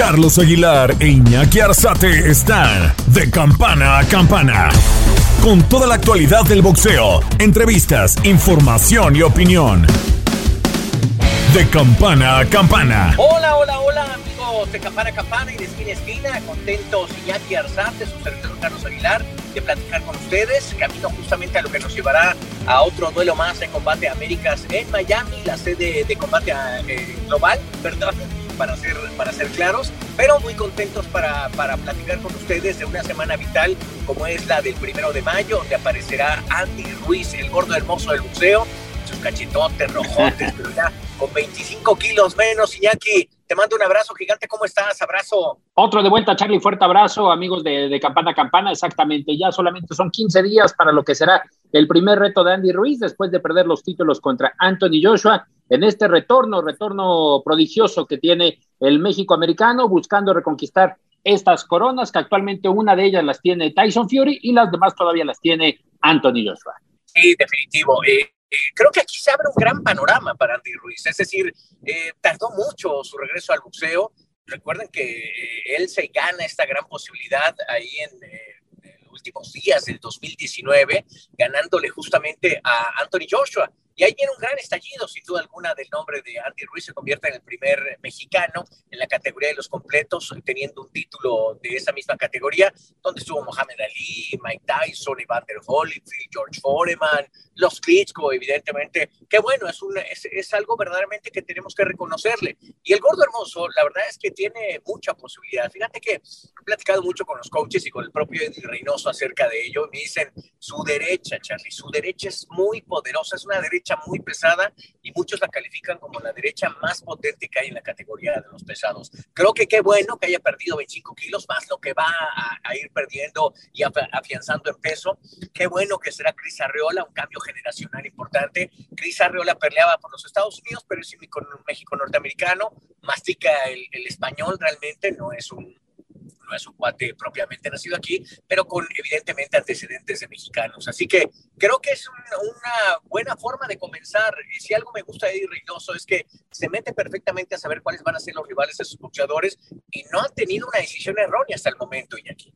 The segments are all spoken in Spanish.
Carlos Aguilar e Iñaki Arzate están de campana a campana. Con toda la actualidad del boxeo, entrevistas, información y opinión. De campana a campana. Hola, hola, hola, amigos de campana a campana y de esquina a esquina. Contentos Iñaki Arzate, su servidor Carlos Aguilar, de platicar con ustedes. Camino justamente a lo que nos llevará a otro duelo más en Combate Américas en Miami, la sede de Combate eh, Global, ¿verdad? Para ser, para ser claros, pero muy contentos para, para platicar con ustedes de una semana vital como es la del primero de mayo, donde aparecerá Andy Ruiz, el gordo hermoso del museo, sus cachetotes rojotes, pero ya con 25 kilos menos. Iñaki, te mando un abrazo gigante, ¿cómo estás? Abrazo. Otro de vuelta, Charlie, fuerte abrazo, amigos de, de Campana Campana, exactamente, ya solamente son 15 días para lo que será el primer reto de Andy Ruiz después de perder los títulos contra Anthony Joshua en este retorno, retorno prodigioso que tiene el México americano, buscando reconquistar estas coronas, que actualmente una de ellas las tiene Tyson Fury y las demás todavía las tiene Anthony Joshua. Sí, definitivo. Eh, eh, creo que aquí se abre un gran panorama para Andy Ruiz, es decir, eh, tardó mucho su regreso al boxeo. Recuerden que él se gana esta gran posibilidad ahí en los últimos días del 2019, ganándole justamente a Anthony Joshua. Y ahí viene un gran estallido, sin duda alguna, del nombre de Andy Ruiz. Se convierte en el primer mexicano en la categoría de los completos, teniendo un título de esa misma categoría, donde estuvo Mohamed Ali, Mike Tyson, Evander Holyfield, George Foreman, los Klitschko, evidentemente. Qué bueno, es, un, es, es, algo verdaderamente que tenemos que reconocerle. Y el gordo hermoso, la verdad es que tiene mucha posibilidad. Fíjate que he platicado mucho con los coaches y con el propio Eddie Reynoso acerca de ello. Me dicen, su derecha, Charlie, su derecha es muy poderosa, es una derecha muy pesada y muchos la califican como la derecha más potente que hay en la categoría de los pesados. Creo que qué bueno que haya perdido 25 kilos, más lo que va a, ir perdiendo y afianzando en peso. Qué bueno que será Cris Arreola, un cambio generacional importante. Cris Arreola peleaba por los Estados Unidos, pero es un México norteamericano, mastica el, el español realmente, no es un no es un cuate propiamente nacido aquí, pero con evidentemente antecedentes de mexicanos. Así que creo que es una buena forma de comenzar. Si algo me gusta de Eddie Reynoso es que se mete perfectamente a saber cuáles van a ser los rivales de sus boxeadores y no han tenido una decisión errónea hasta el momento, Iñaki.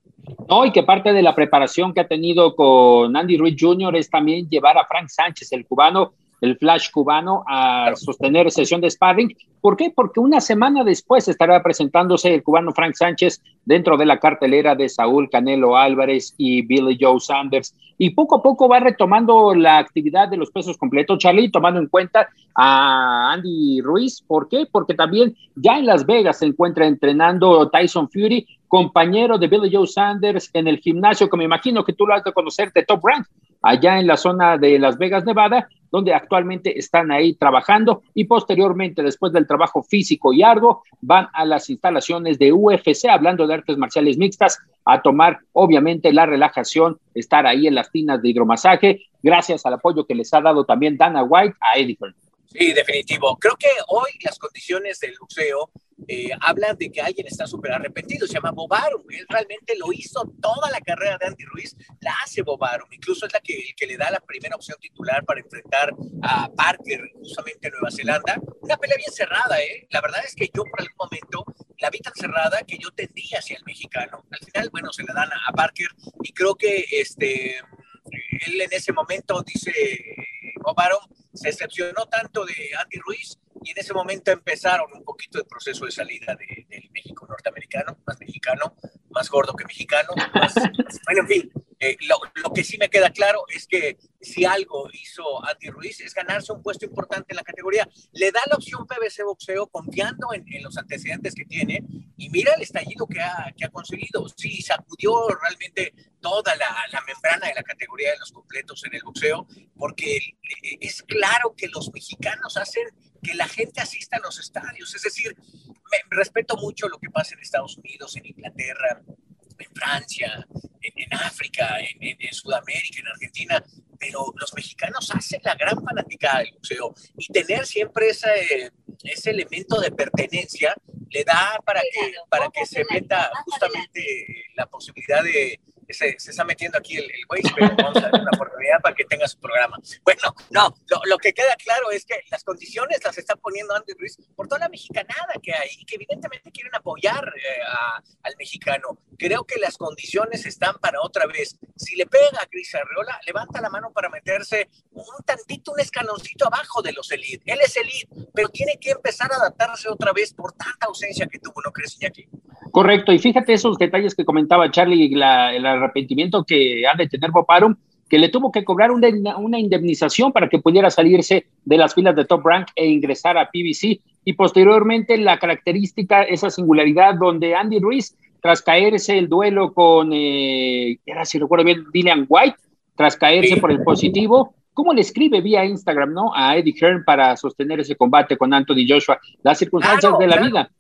No, y que parte de la preparación que ha tenido con Andy Ruiz Jr. es también llevar a Frank Sánchez, el cubano, el flash cubano, a sostener sesión de sparring ¿Por qué? Porque una semana después estará presentándose el cubano Frank Sánchez dentro de la cartelera de Saúl Canelo Álvarez y Billy Joe Sanders. Y poco a poco va retomando la actividad de los pesos completos, Charlie, tomando en cuenta a Andy Ruiz. ¿Por qué? Porque también ya en Las Vegas se encuentra entrenando Tyson Fury, compañero de Billy Joe Sanders en el gimnasio que me imagino que tú lo has de conocer de Top Rank, allá en la zona de Las Vegas, Nevada, donde actualmente están ahí trabajando y posteriormente, después del trabajo físico y arduo, van a las instalaciones de UFC, hablando de artes marciales mixtas, a tomar obviamente la relajación, estar ahí en las tinas de hidromasaje, gracias al apoyo que les ha dado también Dana White a Eddie Sí, definitivo. Creo que hoy las condiciones del boxeo eh, hablan de que alguien está súper arrepentido, se llama Bobarum. Él realmente lo hizo toda la carrera de Andy Ruiz, la hace Bobarum. Incluso es la que, el que le da la primera opción titular para enfrentar a Parker justamente en Nueva Zelanda. Una pelea bien cerrada, ¿eh? La verdad es que yo por algún momento la vi tan cerrada que yo tendía hacia el mexicano. Al final, bueno, se la dan a, a Parker y creo que este, él en ese momento dice, Bobarum, se excepcionó tanto de Andy Ruiz y en ese momento empezaron un poquito el proceso de salida del México norteamericano, más mexicano, más gordo que mexicano. bueno, en fin, eh, lo, que sí me queda claro es que si algo hizo Andy Ruiz es ganarse un puesto importante en la categoría. Le da la opción PBC Boxeo confiando en, los antecedentes que tiene y mira el estallido que ha, que ha conseguido. Sí, sacudió realmente toda la, la, membrana de la categoría de los completos en el boxeo porque es claro que los mexicanos hacen que la gente asista a los estadios. Es decir, me, respeto mucho lo que pasa en Estados Unidos, en Inglaterra, en Francia, en, África, en, en, Sudamérica, en Argentina, pero los mexicanos hacen la gran fanática del museo y tener siempre ese, ese elemento de pertenencia le da para que, para que se meta justamente la posibilidad de, se, está metiendo aquí el, güey, pero vamos a dar una oportunidad para que tenga su programa. Bueno, no, lo, que queda claro es que las condiciones las está poniendo Andy Ruiz por toda la mexicanada que hay y que evidentemente quieren apoyar eh, al mexicano. Creo que las condiciones están para otra vez. Si le pega a Cris Arreola, levanta la mano para meterse un tantito, un escaloncito abajo de los elite. Él es elite, pero tiene que empezar a adaptarse otra vez por tanta ausencia que tuvo, ¿no crees, Iñaki? Correcto, y fíjate esos detalles que comentaba Charlie, la, el arrepentimiento que ha de tener Bob Arum, que le tuvo que cobrar una, una, indemnización para que pudiera salirse de las filas de Top Rank e ingresar a PBC. Y posteriormente la característica, esa singularidad donde Andy Ruiz, tras caerse el duelo con, eh, era si recuerdo bien, Dillian White, tras caerse por el positivo, ¿Cómo le escribe vía Instagram, no? A Eddie Hearn para sostener ese combate con Anthony Joshua. Las circunstancias de la vida.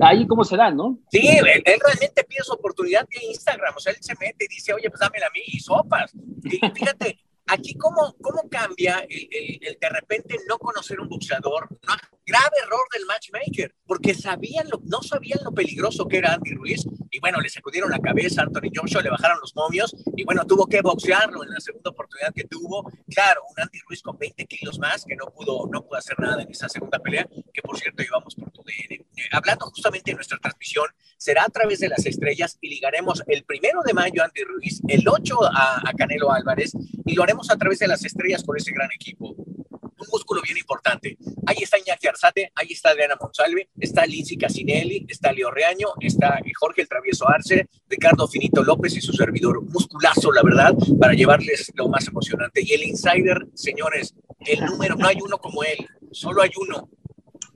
Ahí cómo se dan, ¿no? Sí, él, realmente pide su oportunidad vía Instagram. O sea, él se mete y dice, oye, pues dámela a mí y sopas. Y fíjate, aquí cómo, cómo cambia el, el, de repente no conocer un boxeador, ¿no? grave error del matchmaker, porque sabían lo, no sabían lo peligroso que era Andy Ruiz, y bueno, le sacudieron la cabeza a Anthony Joshua, le bajaron los momios, y bueno, tuvo que boxearlo en la segunda oportunidad que tuvo. Claro, un Andy Ruiz con 20 kilos más, que no pudo, no pudo hacer nada en esa segunda pelea, que por cierto íbamos por tu DN. Eh, hablando justamente de nuestra transmisión, será a través de las estrellas y ligaremos el primero de mayo a Andy Ruiz, el 8 a, a Canelo Álvarez, y lo haremos a través de las estrellas con ese gran equipo un músculo bien importante. Ahí está Iñaki Arzate, ahí está Adriana Monsalve, está Lindsay Casinelli, está Leo Reaño, está Jorge el Travieso Arce, Ricardo Finito López y su servidor. Musculazo, la verdad, para llevarles lo más emocionante. Y el insider, señores, el número, no hay uno como él, solo hay uno.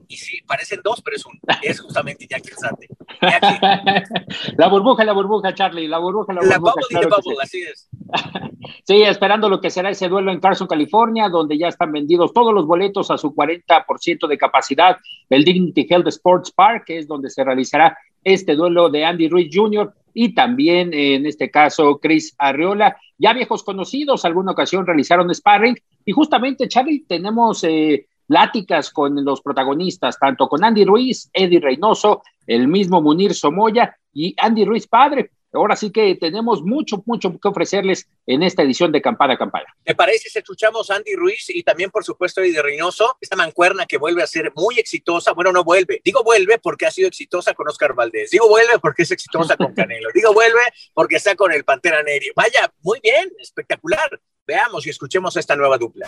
Y sí, parecen dos, pero es uno. Es justamente Iñaki Arzate. La burbuja, la burbuja, Charlie, la burbuja, la burbuja. La bubble bubble, así es. Sí, esperando lo que será ese duelo en Carson, California, donde ya están vendidos todos los boletos a su 40% de capacidad el Dignity Health Sports Park, que es donde se realizará este duelo de Andy Ruiz Jr. y también, en este caso, Chris Arreola. Ya viejos conocidos, alguna ocasión realizaron sparring y justamente, Charlie, tenemos eh, pláticas con los protagonistas, tanto con Andy Ruiz, Eddie Reynoso, el mismo Munir Somoya y Andy Ruiz padre. Ahora sí que tenemos mucho, mucho que ofrecerles en esta edición de Campana a Campana. Me parece si escuchamos a Andy Ruiz y también, por supuesto, Eddie Reynoso, esta mancuerna que vuelve a ser muy exitosa. Bueno, no vuelve. Digo vuelve porque ha sido exitosa con Oscar Valdés. Digo vuelve porque es exitosa con Canelo. Digo vuelve porque está con el Pantera Nerio. Vaya, muy bien, espectacular. Veamos y escuchemos a esta nueva dupla.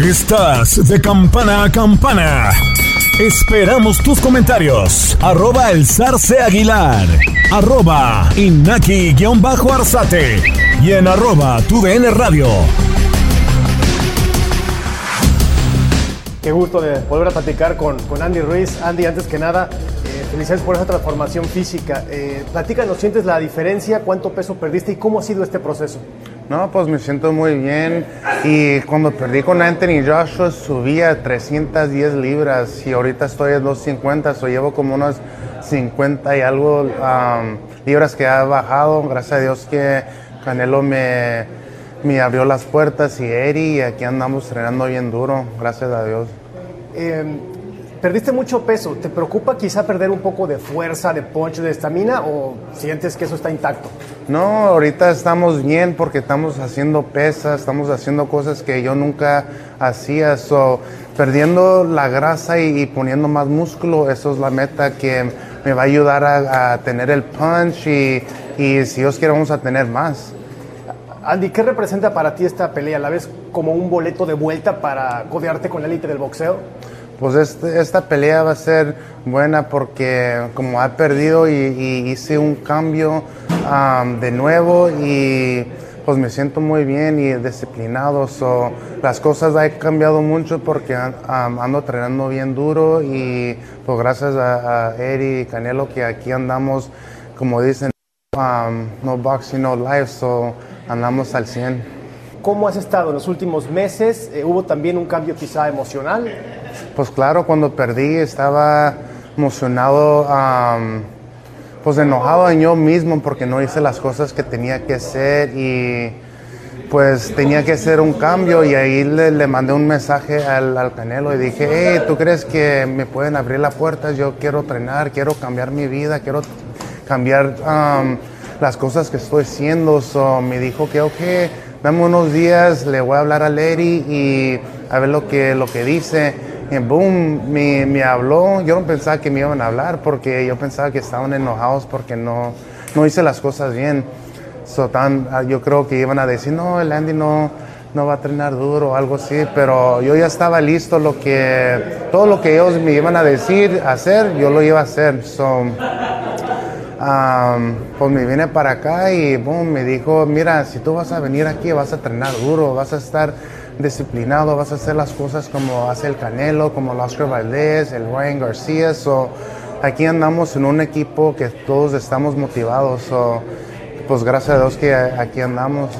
Estás de campana a campana. Esperamos tus comentarios. Arroba el zarce aguilar. Arroba inaki-arzate. Y en arroba tu radio. Qué gusto de volver a platicar con, con Andy Ruiz. Andy, antes que nada, felicidades por esa transformación física. Eh, platícanos, ¿sientes la diferencia? ¿Cuánto peso perdiste y cómo ha sido este proceso? No, pues me siento muy bien. Y cuando perdí con Anthony Joshua subí a 310 libras y ahorita estoy a 250, so llevo como unos 50 y algo um, libras que ha bajado. Gracias a Dios que Canelo me, me abrió las puertas y Eri y aquí andamos entrenando bien duro, gracias a Dios. Eh, Perdiste mucho peso. ¿Te preocupa quizá perder un poco de fuerza, de punch, de estamina o sientes que eso está intacto? No, ahorita estamos bien porque estamos haciendo pesas, estamos haciendo cosas que yo nunca hacía. So, perdiendo la grasa y, poniendo más músculo, eso es la meta que me va a ayudar a, tener el punch y, y si Dios quiere vamos a tener más. Andy, ¿qué representa para ti esta pelea? ¿La ves como un boleto de vuelta para codearte con la élite del boxeo? Pues este, esta pelea va a ser buena porque como ha perdido y, hice un cambio de nuevo y pues me siento muy bien y disciplinado. So, las cosas han cambiado mucho porque ando entrenando bien duro y pues gracias a, a Eri y Canelo que aquí andamos, como dicen, no boxing, no life, so andamos al 100. ¿Cómo has estado en los últimos meses? Eh, ¿Hubo también un cambio quizá emocional? Pues claro, cuando perdí estaba emocionado, pues enojado en yo mismo porque no hice las cosas que tenía que hacer y pues tenía que hacer un cambio y ahí le, mandé un mensaje al, Canelo y dije, hey, ¿tú crees que me pueden abrir la puerta? Yo quiero entrenar, quiero cambiar mi vida, quiero cambiar las cosas que estoy haciendo. So, me dijo que, ok, dame unos días, le voy a hablar a Larry y a ver lo que, lo que dice. Y boom, me, me, habló. Yo no pensaba que me iban a hablar porque yo pensaba que estaban enojados porque no, no hice las cosas bien. So, tan, ah, yo creo que iban a decir, no, el Andy no, no va a entrenar duro o algo así, pero yo ya estaba listo, lo que, todo lo que ellos me iban a decir, hacer, yo lo iba a hacer. So, um, pues me vine para acá y boom, me dijo, mira, si tú vas a venir aquí vas a entrenar duro, vas a estar disciplinado, vas a hacer las cosas como hace el Canelo, como el Oscar Valdez, el Ryan García. So, aquí andamos en un equipo que todos estamos motivados. So, pues gracias a Dios que aquí andamos.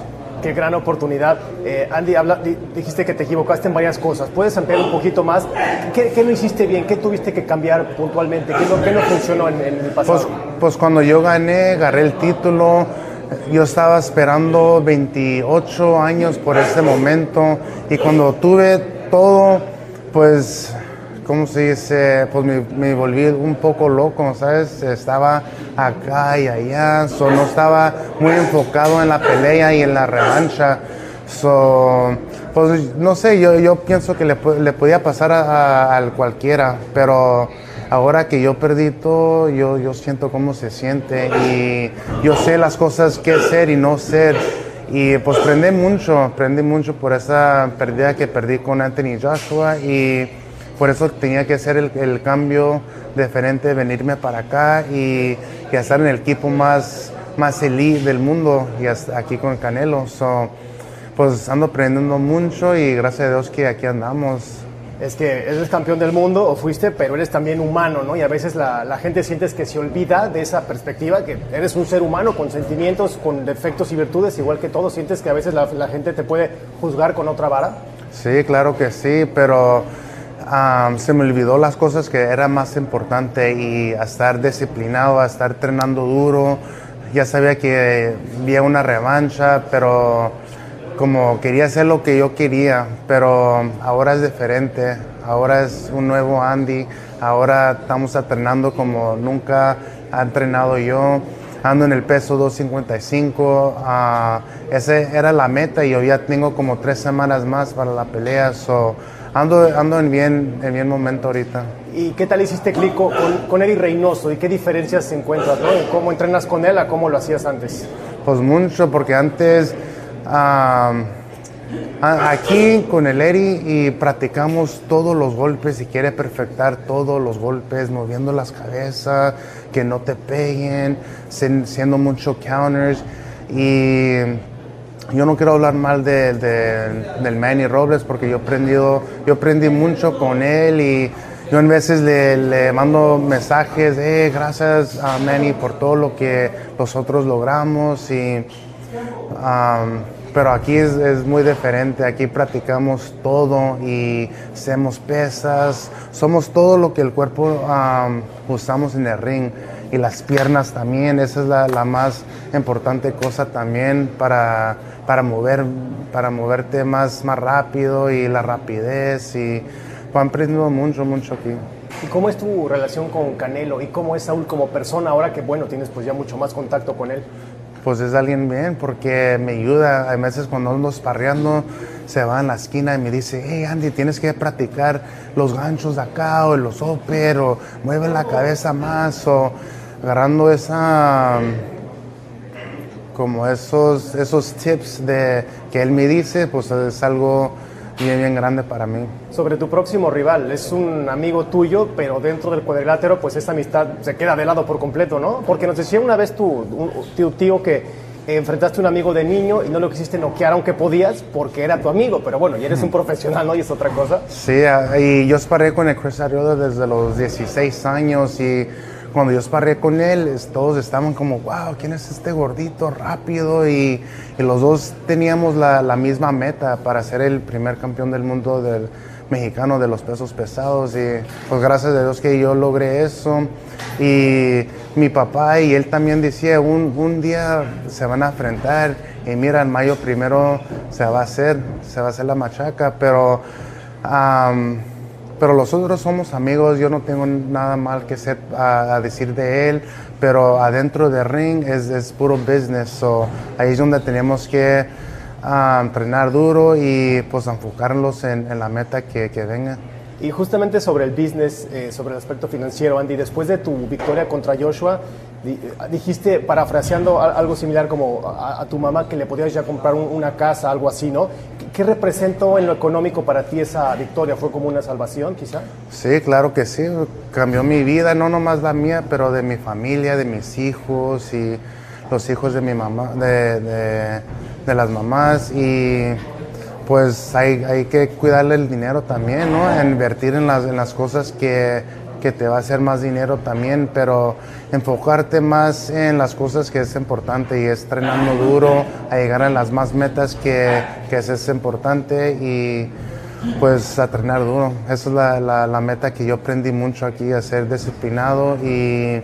Qué gran oportunidad. Eh, Andy, habla, dijiste que te equivocaste en varias cosas. ¿Puedes ampliar un poquito más? ¿Qué, qué no hiciste bien? ¿Qué tuviste que cambiar puntualmente? ¿Qué no, qué no funcionó en, en el pasado? Pues, pues cuando yo gané, agarré el título yo estaba esperando 28 años por ese momento y cuando tuve todo, pues, ¿cómo se dice? Pues me, volví un poco loco, ¿sabes? Estaba acá y allá, so, no estaba muy enfocado en la pelea y en la revancha. So, pues no sé, yo, yo pienso que le, le podía pasar a, a cualquiera, pero ahora que yo perdí todo, yo, yo siento cómo se siente y yo sé las cosas que ser y no ser. Y pues aprendí mucho, aprendí mucho por esa pérdida que perdí con Anthony Joshua y por eso tenía que hacer el, el cambio diferente, venirme para acá y, y, estar en el equipo más, más elite del mundo y aquí con Canelo. So, pues ando aprendiendo mucho y gracias a Dios que aquí andamos es que eres campeón del mundo o fuiste, pero eres también humano, ¿no? Y a veces la, gente sientes que se olvida de esa perspectiva, que eres un ser humano con sentimientos, con defectos y virtudes, igual que todos. ¿Sientes que a veces la, gente te puede juzgar con otra vara? Sí, claro que sí, pero se me olvidó las cosas que era más importante y a estar disciplinado, a estar entrenando duro. Ya sabía que había una revancha, pero como quería hacer lo que yo quería, pero ahora es diferente, ahora es un nuevo Andy, ahora estamos entrenando como nunca ha entrenado yo, ando en el peso 255, uh, esa era la meta y yo ya tengo como tres semanas más para la pelea, so ando, ando en, bien, en bien momento ahorita. ¿Y qué tal hiciste clic con, con Eddie Reynoso y qué diferencias encuentras? ¿no? ¿Cómo entrenas con él a cómo lo hacías antes? Pues mucho, porque antes aquí con el Eri y practicamos todos los golpes y quiere perfectar todos los golpes, moviendo las cabezas, que no te peguen, siendo mucho counters. Y yo no quiero hablar mal de, del Manny Robles porque yo, aprendido, yo aprendí mucho con él y yo en veces le, mando mensajes, eh, gracias a Manny por todo lo que nosotros logramos y pero aquí es, muy diferente, aquí practicamos todo y hacemos pesas, somos todo lo que el cuerpo usamos en el ring. Y las piernas también, esa es la, más importante cosa también para, para, mover, para moverte más, más rápido y la rapidez. Y pues, han aprendido mucho, mucho aquí. ¿Y cómo es tu relación con Canelo y cómo es Saúl como persona ahora que bueno tienes pues ya mucho más contacto con él? Pues es alguien bien porque me ayuda. A veces cuando ando parreando se va en la esquina y me dice, hey Andy, tienes que practicar los ganchos de acá o los upper o mueve la cabeza más o agarrando esa como esos esos tips de que él me dice, pues es algo bien, bien grande para mí. Sobre tu próximo rival, es un amigo tuyo, pero dentro del cuadrilátero, pues esa amistad se queda de lado por completo, ¿no? Porque nos decía una vez tu, tu tío que enfrentaste a un amigo de niño y no lo quisiste noquear aunque podías porque era tu amigo, pero bueno, y eres un profesional, ¿no? Y es otra cosa. Sí, ah, y yo esparé con el Chris Ariola desde los 16 años y cuando yo esparré con él, todos estaban como, wow, ¿quién es este gordito rápido? Y, los dos teníamos la, misma meta para ser el primer campeón del mundo del mexicano de los pesos pesados. Y pues gracias a Dios que yo logré eso. Y mi papá y él también decía, un, un día se van a enfrentar y mira, en mayo primero se va a hacer, se va a hacer la machaca, pero... Pero los otros somos amigos, yo no tengo nada mal que ser, a, decir de él, pero adentro del ring es, es puro business, so ahí es donde tenemos que ah, entrenar duro y pues enfocarnos en, en la meta que, que venga. Y justamente sobre el business, eh, sobre el aspecto financiero, Andy, después de tu victoria contra Joshua, dijiste, parafraseando algo similar como a, tu mamá que le podías ya comprar una casa, algo así, ¿no? ¿Qué, representó en lo económico para ti esa victoria? ¿Fue como una salvación, quizá? Sí, claro que sí. Cambió mi vida, no nomás la mía, pero de mi familia, de mis hijos y los hijos de mi mamá, de, de, de las mamás y pues hay, hay, que cuidarle el dinero también, ¿no? Invertir en las, en las cosas que, que, te va a hacer más dinero también, pero enfocarte más en las cosas que es importante y es entrenando duro a llegar a las más metas que, que es, importante y pues a entrenar duro. Esa es la, la, la meta que yo aprendí mucho aquí, a ser disciplinado y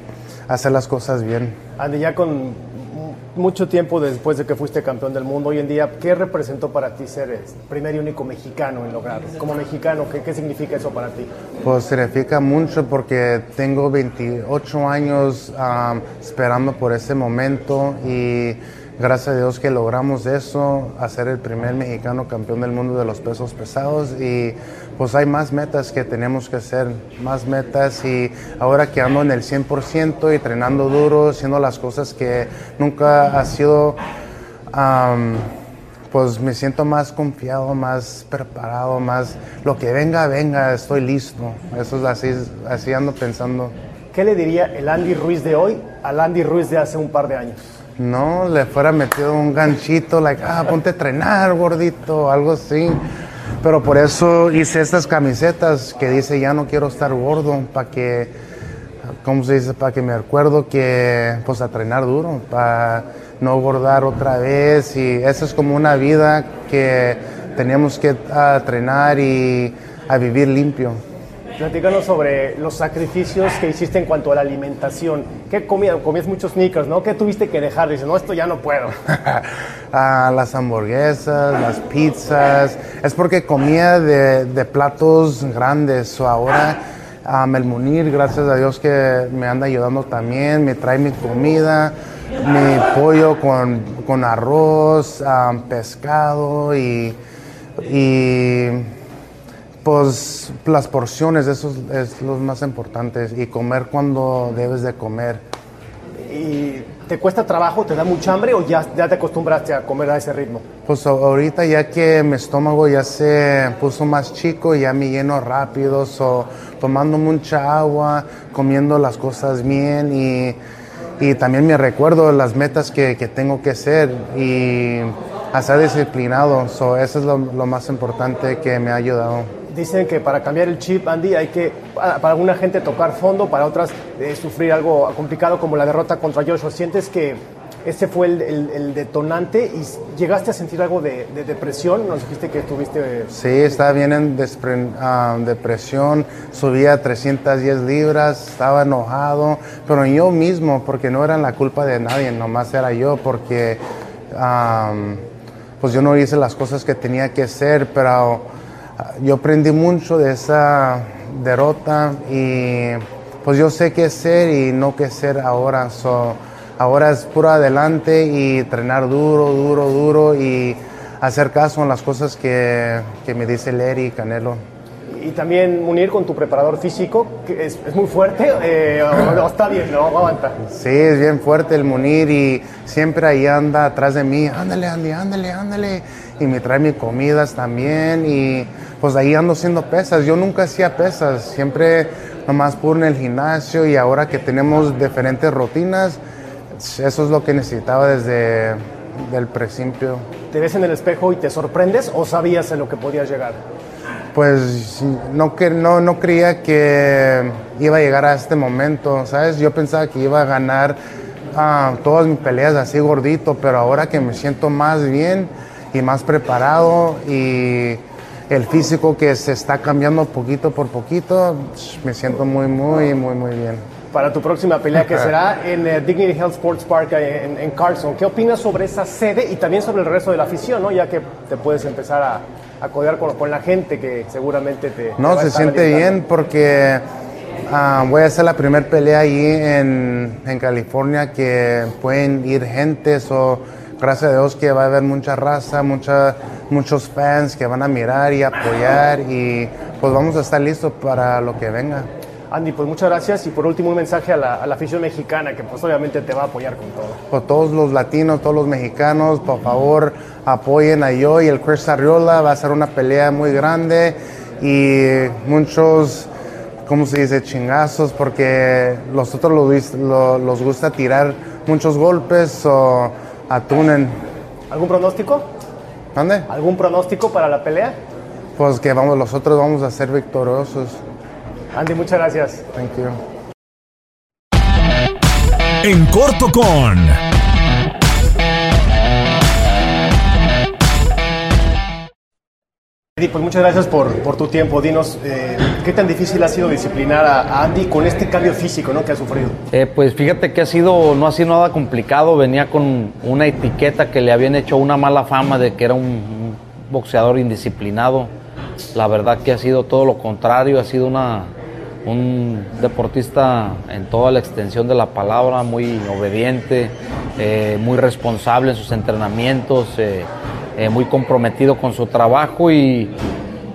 hacer las cosas bien. Andy, ya con mucho tiempo después de que fuiste campeón del mundo, hoy en día, ¿qué representó para ti ser el primer y único mexicano en lograrlo? Como mexicano, ¿qué, ¿qué, significa eso para ti? Pues significa mucho porque tengo 28 años esperando por ese momento y gracias a Dios que logramos eso, hacer el primer mexicano campeón del mundo de los pesos pesados y pues hay más metas que tenemos que hacer, más metas y ahora que ando en el 100% y entrenando duro, haciendo las cosas que nunca ha sido, pues me siento más confiado, más preparado, más lo que venga, venga, estoy listo. Eso es así, así ando pensando. ¿Qué le diría el Andy Ruiz de hoy al Andy Ruiz de hace un par de años? No, le fuera metido un ganchito, like, ah, ponte a entrenar, gordito, algo así. Pero por eso hice estas camisetas que dice ya no quiero estar gordo, para que, ¿cómo se dice? Para que me acuerdo que, pues a entrenar duro, para no engordar otra vez. Y esa es como una vida que teníamos que entrenar y a vivir limpio. Platícanos sobre los sacrificios que hiciste en cuanto a la alimentación. ¿Qué comías? Comías muchos sneakers, ¿no? ¿Qué tuviste que dejar? Dices, no, esto ya no puedo. Ah, las hamburguesas, las pizzas. Es porque comía de, platos grandes. O ahora um, el Munir, gracias a Dios que me anda ayudando también, me trae mi comida, mi pollo con, arroz, pescado y pues las porciones, eso es, lo más importante, y comer cuando debes de comer. ¿Y te cuesta trabajo, te da mucha hambre o ya, ya te acostumbraste a comer a ese ritmo? Pues ahorita ya que mi estómago ya se puso más chico, ya me lleno rápido, so, tomando mucha agua, comiendo las cosas bien y, y también me recuerdo las metas que, que tengo que hacer y a ser disciplinado, so, eso es lo, lo más importante que me ha ayudado dicen que para cambiar el chip, Andy, hay que, para alguna gente tocar fondo, para otras eh, sufrir algo complicado como la derrota contra Joshua. ¿Sientes que ese fue el, detonante y llegaste a sentir algo de, depresión? Nos dijiste que estuviste... Sí, estaba bien en ah, depresión, subía 310 libras, estaba enojado, pero yo mismo, porque no era la culpa de nadie, nomás era yo, porque pues yo no hice las cosas que tenía que hacer, pero yo aprendí mucho de esa derrota y pues yo sé qué ser y no qué ser ahora. ahora es puro adelante y entrenar duro, duro, duro y hacer caso en las cosas que, que me dice Leri y Canelo. Y también unir con tu preparador físico, que es, muy fuerte, eh, está bien, ¿no? Aguanta. Sí, es bien fuerte el Munir y siempre ahí anda atrás de mí, ándale, Andy, ándale, ándale. Y me trae mis comidas también y pues ahí ando haciendo pesas. Yo nunca hacía pesas, siempre nomás por en el gimnasio y ahora que tenemos diferentes rutinas, eso es lo que necesitaba desde el principio. ¿Te ves en el espejo y te sorprendes o sabías en lo que podías llegar? Pues no, que, no, no creía que iba a llegar a este momento, ¿sabes? Yo pensaba que iba a ganar ah, todas mis peleas así gordito, pero ahora que me siento más bien y más preparado y el físico que se está cambiando poquito por poquito, me siento muy, muy, muy, muy bien. Para tu próxima pelea que será en eh, Dignity Health Sports Park eh, en, Carson, ¿qué opinas sobre esa sede y también sobre el resto de la afición, ¿no? ya que te puedes empezar a, a codear con, la gente que seguramente te... No, se siente bien porque ah, voy a hacer la primera pelea ahí en, en California que pueden ir gentes o gracias a Dios que va a haber mucha raza, mucha, muchos fans que van a mirar y apoyar y pues vamos a estar listos para lo que venga. Andy, pues muchas gracias y por último un mensaje a la, afición mexicana que pues obviamente te va a apoyar con todo. Por todos los latinos, todos los mexicanos, por favor apoyen a yo y el Chris Arriola, va a ser una pelea muy grande y muchos, ¿cómo se dice? Chingazos porque los otros los, los gusta tirar muchos golpes o atunen. ¿Algún pronóstico? ¿Dónde? ¿Algún pronóstico para la pelea? Pues que vamos, los otros vamos a ser victoriosos. Andy, muchas gracias. Thank you. En corto con pues muchas gracias por, por tu tiempo. Dinos, eh, ¿qué tan difícil ha sido disciplinar a, Andy con este cambio físico ¿no? que ha sufrido? Eh, pues fíjate que ha sido, no ha sido nada complicado. Venía con una etiqueta que le habían hecho una mala fama de que era un, boxeador indisciplinado. La verdad que ha sido todo lo contrario, ha sido una, un deportista en toda la extensión de la palabra, muy obediente, eh, muy responsable en sus entrenamientos. Eh, muy comprometido con su trabajo y,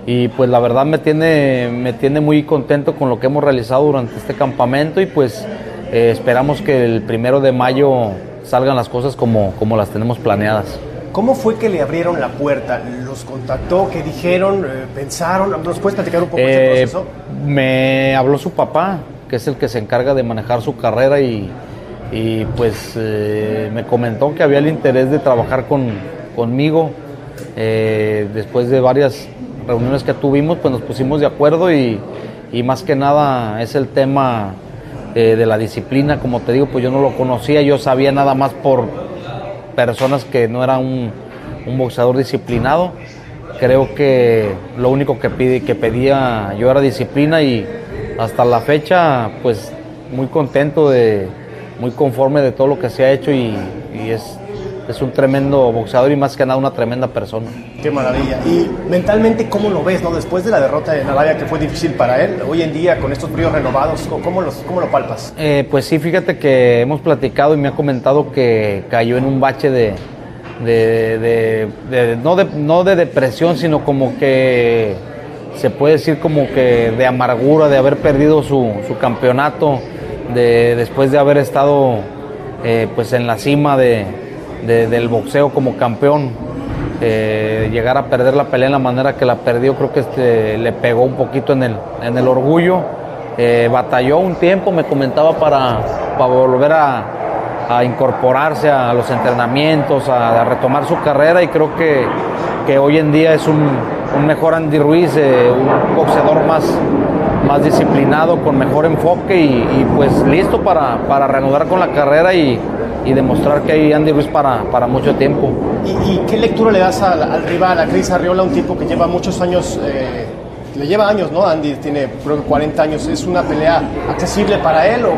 y, pues la verdad me tiene, me tiene muy contento con lo que hemos realizado durante este campamento y pues eh, esperamos que el primero de mayo salgan las cosas como, como las tenemos planeadas. ¿Cómo fue que le abrieron la puerta? ¿Los contactó? ¿Qué dijeron? Eh, ¿Pensaron? ¿Nos puedes platicar un poco ese proceso? Me habló su papá, que es el que se encarga de manejar su carrera y, y pues me comentó que había el interés de trabajar con, conmigo. Eh, después de varias reuniones que tuvimos, pues nos pusimos de acuerdo y, más que nada es el tema eh, de la disciplina. Como te digo, pues yo no lo conocía, yo sabía nada más por personas que no eran un, boxeador disciplinado. creo que lo único que, pide, que pedía yo era disciplina y hasta la fecha, pues muy contento de, muy conforme de todo lo que se ha hecho y, es, es un tremendo boxeador y más que nada una tremenda persona. Qué maravilla. Y mentalmente, ¿cómo lo ves, no? Después de la derrota de Navaya, que fue difícil para él, hoy en día con estos bríos renovados, ¿cómo, los, cómo lo palpas? Eh, pues sí, fíjate que hemos platicado y me ha comentado que cayó en un bache de, de, no, de no de depresión, sino como que se puede decir como que de amargura de haber perdido su, su campeonato, de, después de haber estado eh, pues en la cima de, del boxeo como campeón. Eh, llegar a perder la pelea en la manera que la perdió, creo que este, le pegó un poquito en el, en el orgullo. Eh, batalló un tiempo, me comentaba, para, para volver a, incorporarse a los entrenamientos, a, retomar su carrera y creo que, que hoy en día es un, un mejor Andy Ruiz, eh, un boxeador más, más disciplinado, con mejor enfoque y, pues listo para, para, reanudar con la carrera y, y, demostrar que hay Andy Ruiz para, para mucho tiempo. ¿Y, qué lectura le das al, rival, a Cris Arriola, un tipo que lleva muchos años eh, le lleva años, ¿no? Andy tiene creo 40 años. ¿Es una pelea accesible para él o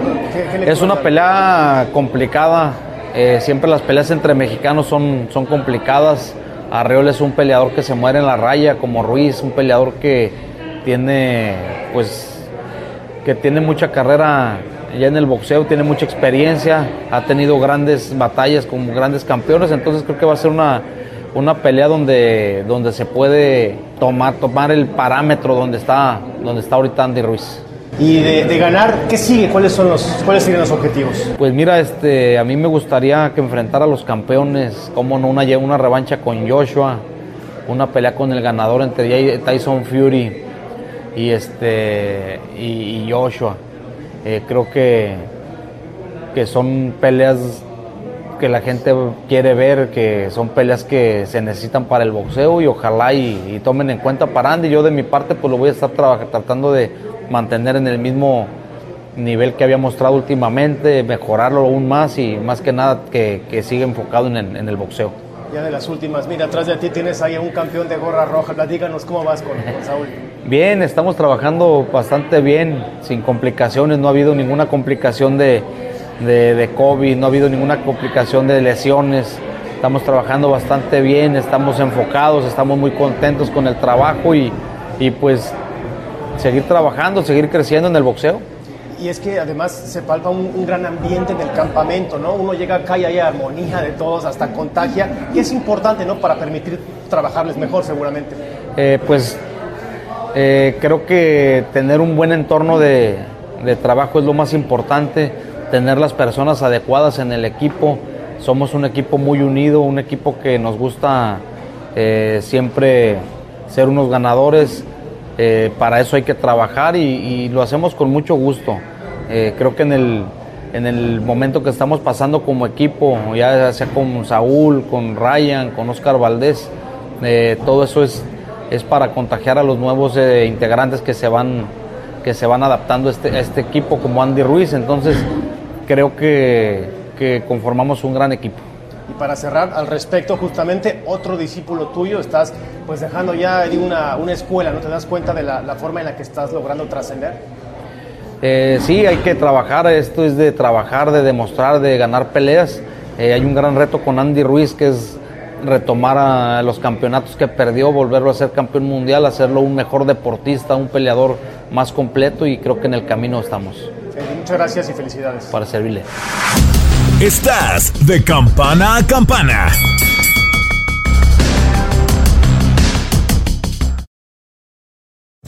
Es una pelea complicada. Eh, siempre las peleas entre mexicanos son, son complicadas. Arreola es un peleador que se muere en la raya, como Ruiz, un peleador que tiene, pues, que tiene mucha carrera ya en el boxeo, tiene mucha experiencia, ha tenido grandes batallas con grandes campeones, entonces creo que va a ser una, una pelea donde, donde se puede tomar, tomar el parámetro donde está, donde está ahorita Andy Ruiz. Y de, ganar, ¿qué sigue? ¿Cuáles son los, cuáles siguen los objetivos? Pues mira, este, a mí me gustaría que enfrentara a los campeones, como no, una, una revancha con Joshua, una pelea con el ganador entre Tyson Fury y este y, Joshua. Eh, creo que, que son peleas que la gente quiere ver, que son peleas que se necesitan para el boxeo y ojalá y, tomen en cuenta para Andy. Yo de mi parte pues lo voy a estar tratando de mantener en el mismo nivel que había mostrado últimamente, mejorarlo aún más y más que nada que, que siga enfocado en en el, boxeo. Ya de las últimas, mira, atrás de ti tienes ahí un campeón de gorra roja, platícanos cómo vas con, con Saúl. Bien, estamos trabajando bastante bien, sin complicaciones, no ha habido ninguna complicación de, de, COVID, no ha habido ninguna complicación de lesiones. Estamos trabajando bastante bien, estamos enfocados, estamos muy contentos con el trabajo y, y pues seguir trabajando, seguir creciendo en el boxeo. Y es que además se palpa un, gran ambiente en el campamento, ¿no? Uno llega acá y hay armonía de todos, hasta contagia, y es importante, ¿no? Para permitir trabajarles mejor, seguramente. Eh, pues eh, creo que tener un buen entorno de, de trabajo es lo más importante tener las personas adecuadas en el equipo. Somos un equipo muy unido, un equipo que nos gusta eh, siempre ser unos ganadores. Eh, para eso hay que trabajar y, lo hacemos con mucho gusto. Creo que en el, en el momento que estamos pasando como equipo, ya sea con Saúl, con Ryan, con Oscar Valdés, todo eso es, es para contagiar a los nuevos integrantes que se van que se van adaptando a este, a este equipo como Andy Ruiz. Entonces, creo que, conformamos un gran equipo. Y para cerrar al respecto, justamente otro discípulo tuyo, estás pues dejando ya una, una escuela, ¿no te das cuenta de la, forma en la que estás logrando trascender? Eh, sí, hay que trabajar, esto es de trabajar, de demostrar, de ganar peleas. Eh, hay un gran reto con Andy Ruiz que es retomar a los campeonatos que perdió, volverlo a ser campeón mundial, hacerlo un mejor deportista, un peleador más completo y creo que en el camino estamos. Muchas gracias y felicidades. Para servirle. Estás de campana a campana.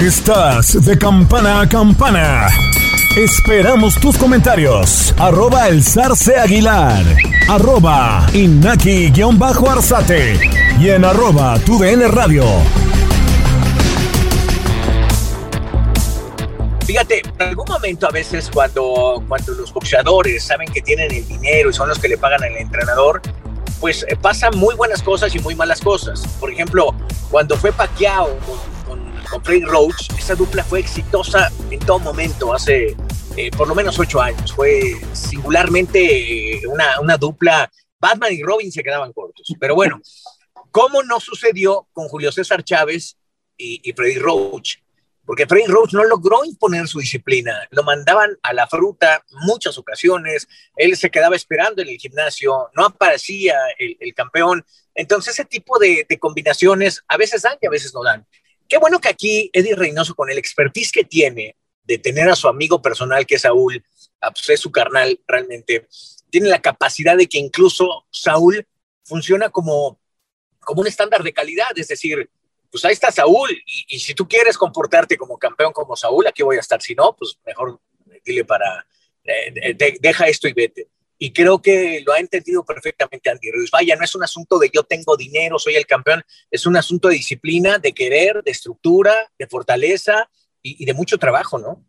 Estás de campana a campana. Esperamos tus comentarios. Arroba el zarce aguilar. Arroba inaki-arzate. Y en arroba tu radio. Fíjate, en algún momento a veces cuando, cuando los boxeadores saben que tienen el dinero y son los que le pagan al entrenador, pues eh, pasan muy buenas cosas y muy malas cosas. Por ejemplo, cuando fue Pacquiao con Freddy Roach, esa dupla fue exitosa en todo momento, hace eh, por lo menos ocho años. Fue singularmente eh, una, una dupla, Batman y Robin se quedaban cortos. Pero bueno, ¿cómo no sucedió con Julio César Chávez y, y Freddy Roach? Porque Freddy Roach no logró imponer su disciplina, lo mandaban a la fruta muchas ocasiones, él se quedaba esperando en el gimnasio, no aparecía el, el campeón, entonces ese tipo de, de, combinaciones a veces dan y a veces no dan. Qué bueno que aquí Eddie Reynoso, con el expertise que tiene de tener a su amigo personal, que es Saúl, ah, pues es su carnal realmente, tiene la capacidad de que incluso Saúl funciona como, como un estándar de calidad, es decir, pues ahí está Saúl, y, si tú quieres comportarte como campeón como Saúl, aquí voy a estar, si no, pues mejor dile para, eh, de, deja esto y vete. Y creo que lo ha entendido perfectamente Andy Ruiz. Vaya, no es un asunto de yo tengo dinero, soy el campeón, es un asunto de disciplina, de querer, de estructura, de fortaleza y, y de mucho trabajo, ¿no?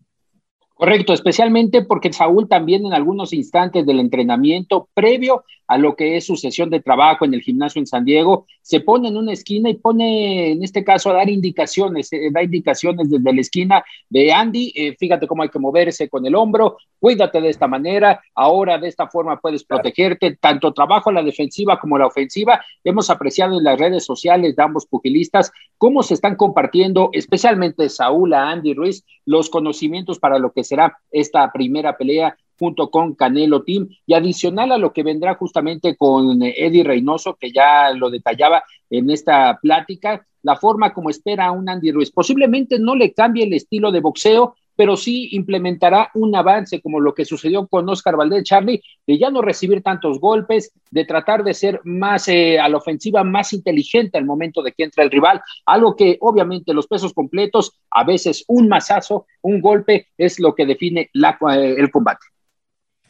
Correcto, especialmente porque Saúl también en algunos instantes del entrenamiento previo a lo que es su sesión de trabajo en el gimnasio en San Diego, se pone en una esquina y pone, en este caso, a dar indicaciones, eh, da indicaciones desde la esquina de Andy, eh, fíjate cómo hay que moverse con el hombro, cuídate de esta manera, ahora de esta forma puedes protegerte, tanto trabajo a la defensiva como la ofensiva. Hemos apreciado en las redes sociales de ambos pugilistas cómo se están compartiendo, especialmente Saúl a Andy Ruiz, los conocimientos para lo que será esta primera pelea junto con Canelo Team y adicional a lo que vendrá justamente con Eddie Reynoso, que ya lo detallaba en esta plática, la forma como espera a un Andy Ruiz. Posiblemente no le cambie el estilo de boxeo, pero sí implementará un avance como lo que sucedió con Oscar Valdez Charlie, de ya no recibir tantos golpes, de tratar de ser más eh, a la ofensiva, más inteligente al momento de que entra el rival, algo que obviamente los pesos completos, a veces un mazazo, un golpe, es lo que define eh, el combate.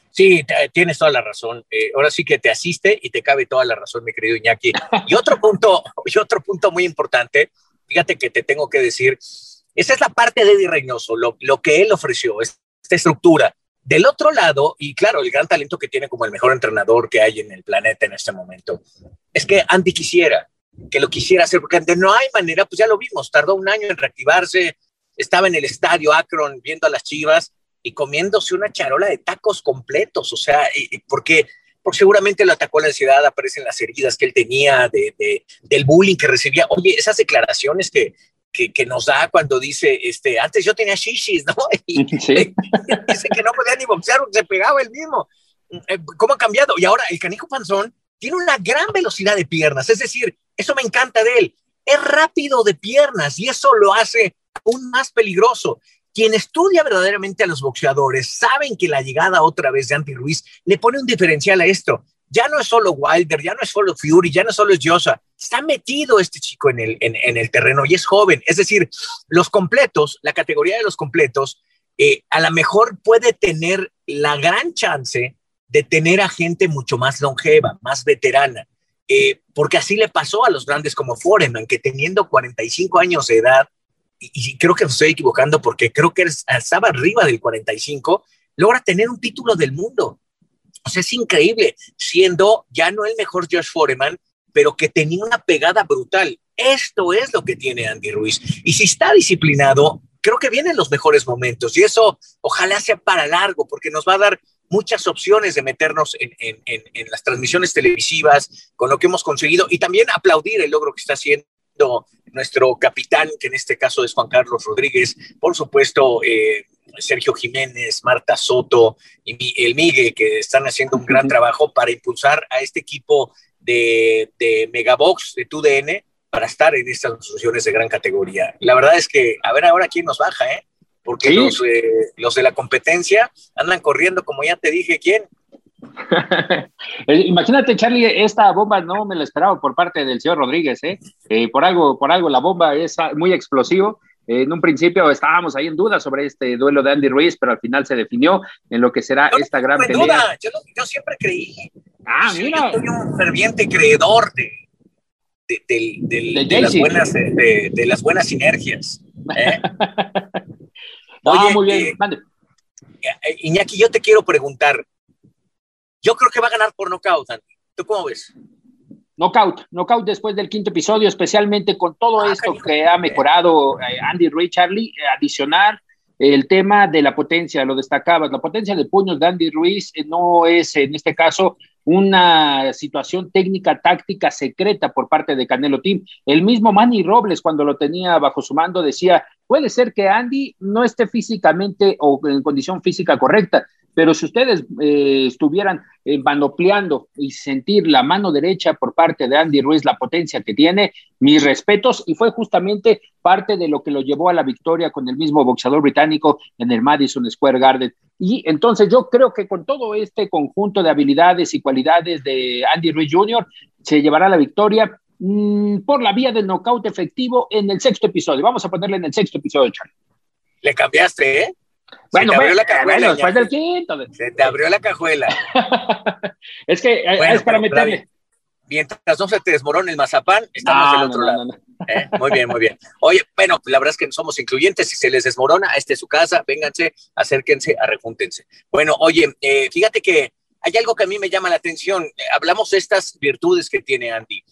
Sí, tienes toda la razón. Eh, ahora sí que te asiste y te cabe toda la razón, mi querido Iñaki. Y otro punto, y otro punto muy importante, fíjate que te tengo que decir, esa es la parte de Eddie Reynoso, lo, lo que él ofreció, esta estructura. Del otro lado, y claro, el gran talento que tiene como el mejor entrenador que hay en el planeta en este momento, es que Andy quisiera, que lo quisiera hacer, porque no hay manera, pues ya lo vimos, tardó un año en reactivarse, estaba en el estadio Akron viendo a las chivas y comiéndose una charola de tacos completos, o sea, porque, porque seguramente lo atacó la ansiedad, aparecen las heridas que él tenía, de, del bullying que recibía. Oye, esas declaraciones que, que, nos da cuando dice, este, antes yo tenía shishis, ¿no? Y dice que no podía ni boxear, se pegaba él mismo. Eh, ¿Cómo ha cambiado? Y ahora el canijo panzón tiene una gran velocidad de piernas, es decir, eso me encanta de él. Es rápido de piernas y eso lo hace aún más peligroso. Quien estudia verdaderamente a los boxeadores saben que la llegada otra vez de Andy Ruiz le pone un diferencial a esto. Ya no es solo Wilder, ya no es solo Fury, ya no solo es Joshua. Está metido este chico en el, en, el terreno y es joven. Es decir, los completos, la categoría de los completos, eh, a lo mejor puede tener la gran chance de tener a gente mucho más longeva, más veterana. Eh, porque así le pasó a los grandes como Foreman, que teniendo 45 años de edad, y, creo que me estoy equivocando porque creo que estaba arriba del 45, logra tener un título del mundo. O sea, es increíble, siendo ya no el mejor Josh Foreman, pero que tenía una pegada brutal. Esto es lo que tiene Andy Ruiz. Y si está disciplinado, creo que vienen los mejores momentos. Y eso ojalá sea para largo, porque nos va a dar muchas opciones de meternos en, las transmisiones televisivas con lo que hemos conseguido y también aplaudir el logro que está haciendo nuestro capitán, que en este caso es Juan Carlos Rodríguez, por supuesto, eh, Sergio Jiménez, Marta Soto y el Migue, que están haciendo un gran trabajo para impulsar a este equipo de, de Megabox, de TUDN, para estar en estas asociaciones de gran categoría. La verdad es que, a ver ahora quién nos baja, ¿eh? porque los, eh, los de la competencia andan corriendo, como ya te dije, ¿quién? Eh, imagínate, Charlie, esta bomba no me la esperaba por parte del señor Rodríguez, ¿eh? ¿eh? por, algo, por algo la bomba es muy explosivo. En un principio estábamos ahí en duda sobre este duelo de Andy Ruiz, pero al final se definió en lo que será esta gran pelea. Duda. Yo, yo, siempre creí. Ah, mira. Yo soy un ferviente creedor de, de, de, las, buenas, de, las buenas sinergias. ¿eh? Ah, muy bien, eh, eh, Iñaki, yo te quiero preguntar. Yo creo que va a ganar por nocaut, Andy. ¿Tú cómo ves? Knockout, knockout después del quinto episodio, especialmente con todo ah, esto que ha mejorado eh, Andy Ruiz, Charlie, adicionar el tema de la potencia, lo destacabas, la potencia de puños de Andy Ruiz no es en este caso una situación técnica, táctica secreta por parte de Canelo Team. El mismo Manny Robles, cuando lo tenía bajo su mando, decía, puede ser que Andy no esté físicamente o en condición física correcta, pero si ustedes eh, estuvieran eh, y sentir la mano derecha por parte de Andy Ruiz, la potencia que tiene, mis respetos, y fue justamente parte de lo que lo llevó a la victoria con el mismo boxeador británico en el Madison Square Garden. Y entonces yo creo que con todo este conjunto de habilidades y cualidades de Andy Ruiz Jr., se llevará la victoria mm, por la vía del knockout efectivo en el sexto episodio. Vamos a ponerle en el sexto episodio, Charlie. Le cambiaste, ¿eh? Bueno, bueno, la cajuela, después del quinto. Se te abrió la cajuela. es que eh, es para meterle. Mientras no se te desmorone el mazapán, estamos del otro lado. ¿Eh? Muy bien, muy bien. Oye, bueno, la verdad es que somos incluyentes. Si se les desmorona, este es su casa, vénganse, acérquense, arrejúntense. Bueno, oye, eh, fíjate que hay algo que a mí me llama la atención. Hablamos de estas virtudes que tiene Andy.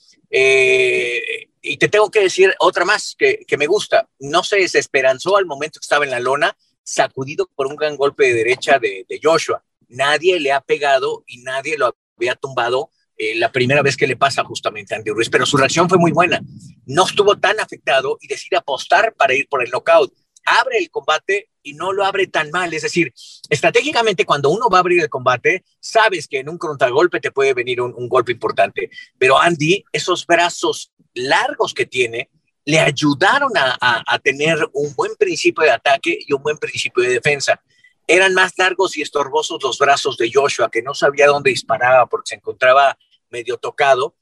y te tengo que decir otra más que, que me gusta. No se desesperanzó al momento que estaba en la lona sacudido por un gran golpe de derecha de, Joshua. Nadie le ha pegado y nadie lo había tumbado eh, la primera vez que le pasa justamente a Andy Ruiz, pero su reacción fue muy buena. No estuvo tan afectado y decide apostar para ir por el knockout. Abre el combate y no lo abre tan mal. Es decir, estratégicamente cuando uno va a abrir el combate, sabes que en un contragolpe te puede venir un golpe importante. Pero Andy, esos brazos largos que tiene, le ayudaron a, tener un buen principio de ataque y un buen principio de defensa. Eran más largos y estorbosos los brazos de Joshua, que no sabía dónde disparaba porque se encontraba medio tocado,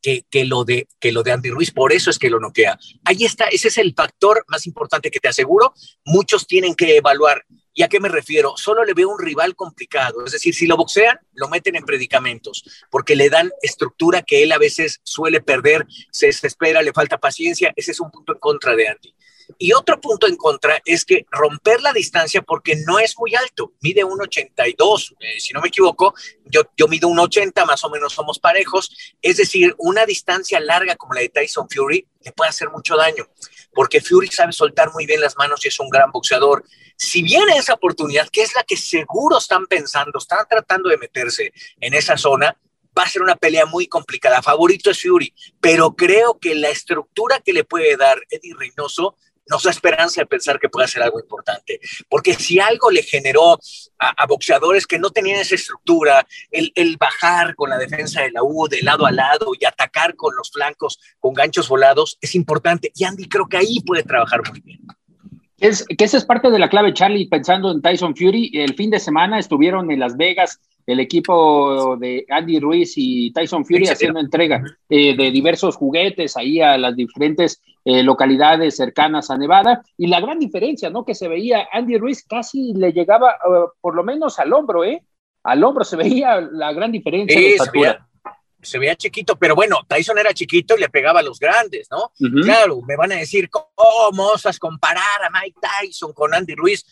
que, que, lo de, que lo de Andy Ruiz. Por eso es que lo noquea. Ahí está, ese es el factor más importante que te aseguro. Muchos tienen que evaluar ¿Y a qué me refiero? Solo le veo un rival complicado. Es decir, si lo boxean, lo meten en predicamentos, porque le dan estructura que él a veces suele perder, se desespera, le falta paciencia. Ese es un punto en contra de Andy. Y otro punto en contra es que romper la distancia porque no es muy alto, mide 1,82, eh, si no me equivoco, yo, yo mido 1,80, más o menos somos parejos, es decir, una distancia larga como la de Tyson Fury le puede hacer mucho daño. Porque Fury sabe soltar muy bien las manos y es un gran boxeador. Si viene esa oportunidad, que es la que seguro están pensando, están tratando de meterse en esa zona, va a ser una pelea muy complicada. Favorito es Fury, pero creo que la estructura que le puede dar Eddie Reynoso nos da esperanza de pensar que puede ser algo importante. Porque si algo le generó a, boxeadores que no tenían esa estructura, el, bajar con la defensa de la U de lado a lado y atacar con los flancos con ganchos volados, es importante. Y Andy creo que ahí puede trabajar muy bien. Es, que esa es parte de la clave, Charlie, pensando en Tyson Fury. El fin de semana estuvieron en Las Vegas el equipo de Andy Ruiz y Tyson Fury haciendo entrega eh, de diversos juguetes ahí a las diferentes eh, localidades cercanas a Nevada. Y la gran diferencia, ¿no? Que se veía, Andy Ruiz casi le llegaba eh, por lo menos al hombro, ¿eh? Al hombro se veía la gran diferencia de estatura. Se veía, chiquito, pero bueno, Tyson era chiquito y le pegaba a los grandes, ¿no? Claro, me van a decir, ¿cómo osas comparar a Mike Tyson con Andy Ruiz?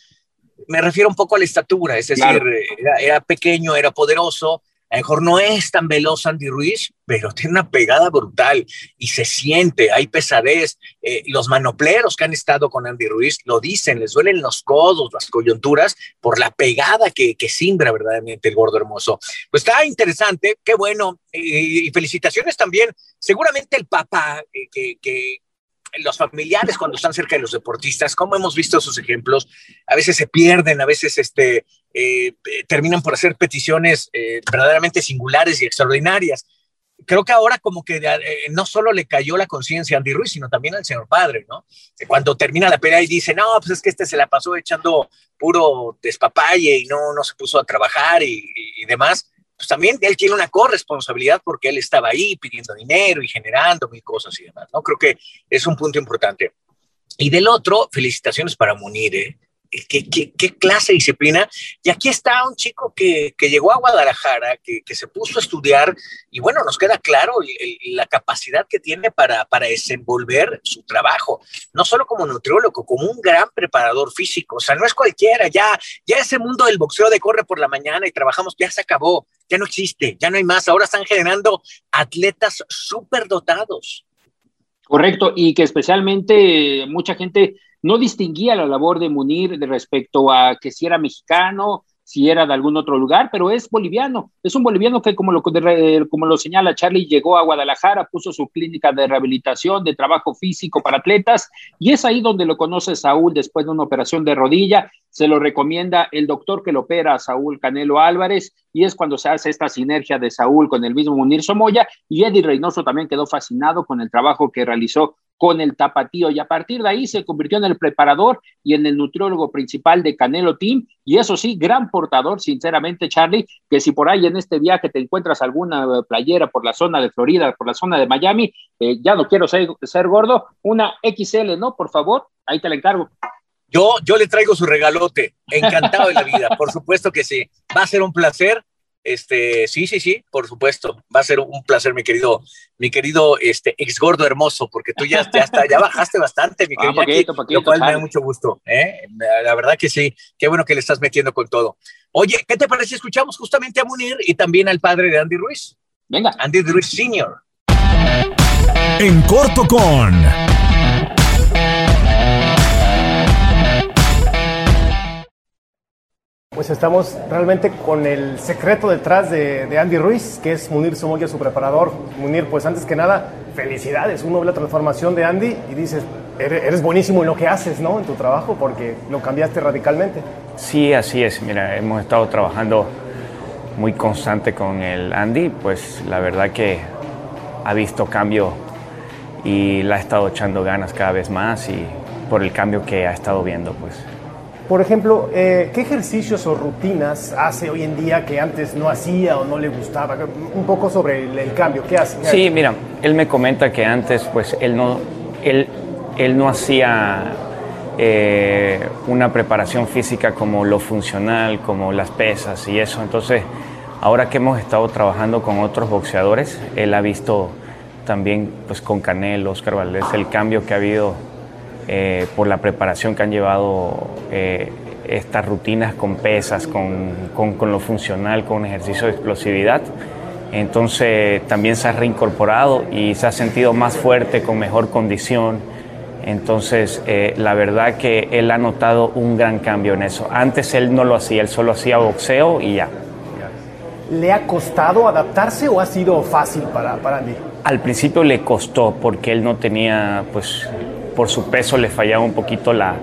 Me refiero un poco a la estatura, es decir, era pequeño, era poderoso, a lo mejor no es tan veloz Andy Ruiz, pero tiene una pegada brutal y se siente, hay pesadez. Eh, los manopleros que han estado con Andy Ruiz lo dicen, les duelen los codos, las coyunturas, por la pegada que, que simbra verdaderamente el gordo hermoso. Pues está interesante, qué bueno, y felicitaciones también. Seguramente el papá eh, que, que, los familiares cuando están cerca de los deportistas, como hemos visto esos ejemplos, a veces se pierden, a veces este, eh, terminan por hacer peticiones eh, verdaderamente singulares y extraordinarias. Creo que ahora como que eh, no solo le cayó la conciencia a Andy Ruiz, sino también al señor padre, ¿no? Cuando termina la pelea y dice, no, pues es que este se la pasó echando puro despapalle y no, no se puso a trabajar y, y demás pues también él tiene una corresponsabilidad porque él estaba ahí pidiendo dinero y generando mil cosas y demás, ¿no? Creo que es un punto importante. Y del otro, felicitaciones para Munir, ¿eh? ¿Qué, qué, clase de disciplina. Y aquí está un chico que, que llegó a Guadalajara, que, que, se puso a estudiar y bueno, nos queda claro la capacidad que tiene para, para desenvolver su trabajo, no solo como nutriólogo, como un gran preparador físico. O sea, no es cualquiera, ya, ya ese mundo del boxeo de corre por la mañana y trabajamos, ya se acabó, ya no existe, ya no hay más. Ahora están generando atletas súper dotados. Correcto, y que especialmente mucha gente no distinguía la labor de Munir de respecto a que si era mexicano, si era de algún otro lugar, pero es boliviano. Es un boliviano que, como lo, como lo señala Charlie, llegó a Guadalajara, puso su clínica de rehabilitación, de trabajo físico para atletas, y es ahí donde lo conoce Saúl después de una operación de rodilla. Se lo recomienda el doctor que lo opera, Saúl Canelo Álvarez, y es cuando se hace esta sinergia de Saúl con el mismo Munir Somoya, y Eddie Reynoso también quedó fascinado con el trabajo que realizó con el tapatío y a partir de ahí se convirtió en el preparador y en el nutriólogo principal de Canelo Team y eso sí, gran portador, sinceramente Charlie, que si por ahí en este viaje te encuentras alguna playera por la zona de Florida, por la zona de Miami, eh, ya no quiero ser, ser gordo, una XL, ¿no? Por favor, ahí te la encargo. Yo, yo le traigo su regalote, encantado de la vida, por supuesto que sí, va a ser un placer este, sí, sí, sí, por supuesto. Va a ser un placer, mi querido, mi querido este, ex gordo hermoso, porque tú ya, ya, está, ya bajaste bastante, mi ah, querido. lo cual me da mucho gusto. ¿eh? La verdad que sí, qué bueno que le estás metiendo con todo. Oye, ¿qué te parece? Escuchamos justamente a Munir y también al padre de Andy Ruiz. Venga. Andy Ruiz Sr. En corto con. Pues estamos realmente con el secreto detrás de, Andy Ruiz, que es Munir Somoya, su preparador. Munir, pues antes que nada, felicidades. Uno ve la transformación de Andy y dices, eres buenísimo en lo que haces, ¿no? En tu trabajo, porque lo cambiaste radicalmente. Sí, así es. Mira, hemos estado trabajando muy constante con el Andy, pues la verdad que ha visto cambio y la ha estado echando ganas cada vez más y por el cambio que ha estado viendo, pues por ejemplo, eh, ¿qué ejercicios o rutinas hace hoy en día que antes no hacía o no le gustaba? Un poco sobre el, cambio, ¿qué hace? sí, mira, él me comenta que antes pues él no, él, él no hacía eh, una preparación física como lo funcional, como las pesas y eso. Entonces, ahora que hemos estado trabajando con otros boxeadores, él ha visto también pues con Canelo, Oscar Valdés, el cambio que ha habido eh, por la preparación que han llevado eh, estas rutinas con pesas, con, con, lo funcional, con ejercicio de explosividad. Entonces también se ha reincorporado y se ha sentido más fuerte, con mejor condición. Entonces, eh, la verdad que él ha notado un gran cambio en eso. Antes él no lo hacía, él solo hacía boxeo y ya. ¿Le ha costado adaptarse o ha sido fácil para, para Andy? Al principio le costó porque él no tenía, pues, por su peso le fallaba un poquito la,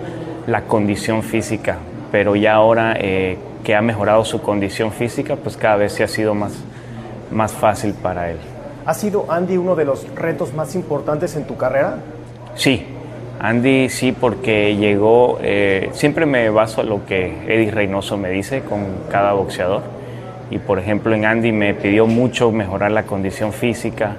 la condición física, pero ya ahora eh, que ha mejorado su condición física, pues cada vez se ha sido más, más fácil para él. ¿Ha sido Andy uno de los retos más importantes en tu carrera? Sí, Andy sí, porque llegó, eh, siempre me baso a lo que Eddie Reynoso me dice con cada boxeador. Y por ejemplo en Andy me pidió mucho mejorar la condición física,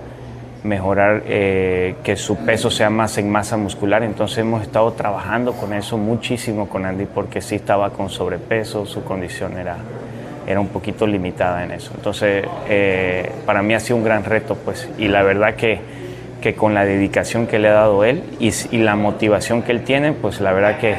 mejorar eh, que su peso sea más en masa muscular. Entonces hemos estado trabajando con eso muchísimo con Andy porque sí estaba con sobrepeso, su condición era, era un poquito limitada en eso. Entonces eh, para mí ha sido un gran reto pues y la verdad que que con la dedicación que le ha dado él y, la motivación que él tiene, pues la verdad que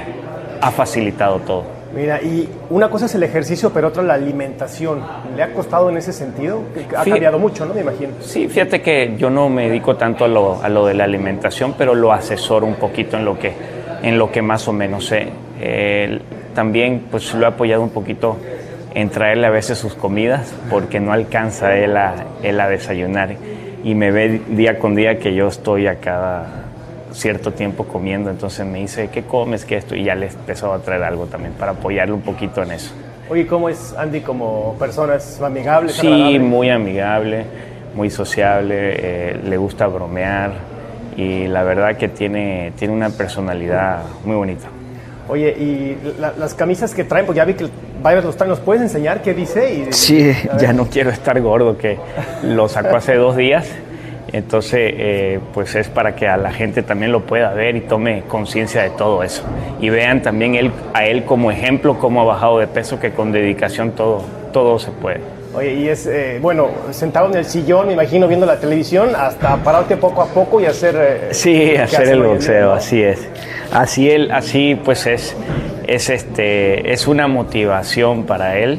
ha facilitado todo. Mira, y una cosa es el ejercicio, pero otra la alimentación. ¿Le ha costado en ese sentido? Ha cambiado mucho, ¿no? Me imagino. Sí, fíjate que yo no me dedico tanto a lo, a lo de la alimentación, pero lo asesoro un poquito en lo que, en lo que más o menos sé. también pues lo he apoyado un poquito en traerle a veces sus comidas, porque no alcanza él a, él a desayunar y me ve día con día que yo estoy a cada cierto tiempo comiendo, entonces me dice, ¿qué comes? ¿Qué esto? Y ya le empezó a traer algo también para apoyarle un poquito en eso. Oye, ¿cómo es Andy como persona? ¿Es amigable? sí, muy amigable, muy sociable, eh, le gusta bromear y la verdad que tiene, tiene una personalidad muy bonita. Oye, y las camisas que traen, pues ya vi que varios los traen, ¿nos puedes enseñar qué dice? Y, sí, ya no quiero estar gordo, que lo sacó hace dos días. Entonces, eh, pues es para que a la gente también lo pueda ver y tome conciencia de todo eso. Y vean también él, a él como ejemplo, cómo ha bajado de peso, que con dedicación todo, todo se puede. Oye, y es, eh, bueno, sentado en el sillón, me imagino, viendo la televisión, hasta pararte poco a poco y hacer... Eh, sí, hacer el boxeo, así es. Así él, así pues es, es, este, es una motivación para él.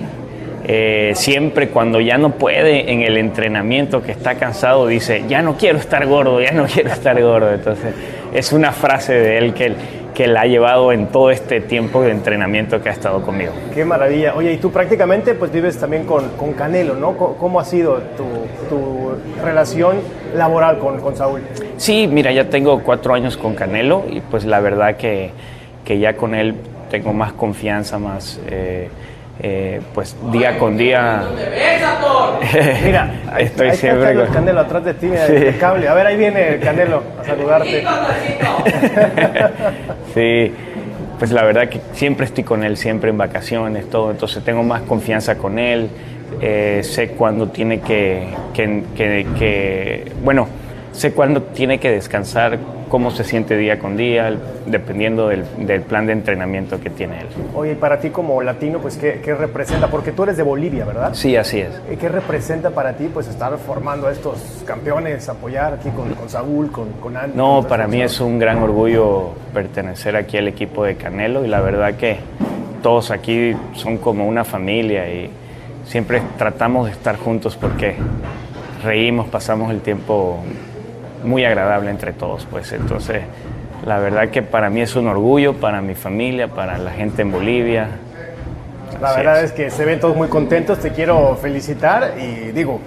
Eh, siempre cuando ya no puede en el entrenamiento, que está cansado, dice, ya no quiero estar gordo, ya no quiero estar gordo. Entonces, es una frase de él que, que la ha llevado en todo este tiempo de entrenamiento que ha estado conmigo. Qué maravilla. Oye, y tú prácticamente pues vives también con, con Canelo, ¿no? ¿Cómo ha sido tu, tu relación laboral con, con, Saúl? Sí, mira, ya tengo cuatro años con Canelo y pues la verdad que, que ya con él tengo más confianza, más... Eh, eh, pues día con día. Mira, estoy ahí siempre está el Canelo atrás de ti, el cable. A ver, ahí viene el Canelo a saludarte. sí, pues la verdad que siempre estoy con él, siempre en vacaciones, todo. Entonces tengo más confianza con él. Eh, sé cuándo tiene que, que, que, bueno, sé cuándo tiene que descansar, cómo se siente día con día, dependiendo del, plan de entrenamiento que tiene él. Oye, para ti como latino, pues, ¿qué, representa? Porque tú eres de Bolivia, ¿verdad? Sí, así es. ¿Qué representa para ti, pues, estar formando a estos campeones, apoyar aquí con, Saúl, con, con Andy? No, para mí es un gran orgullo pertenecer aquí al equipo de Canelo y la verdad que todos aquí son como una familia y siempre tratamos de estar juntos porque reímos, pasamos el tiempo muy agradable entre todos, pues entonces la verdad que para mí es un orgullo, para mi familia, para la gente en Bolivia. La verdad es. que se ven todos muy contentos, te quiero felicitar y digo,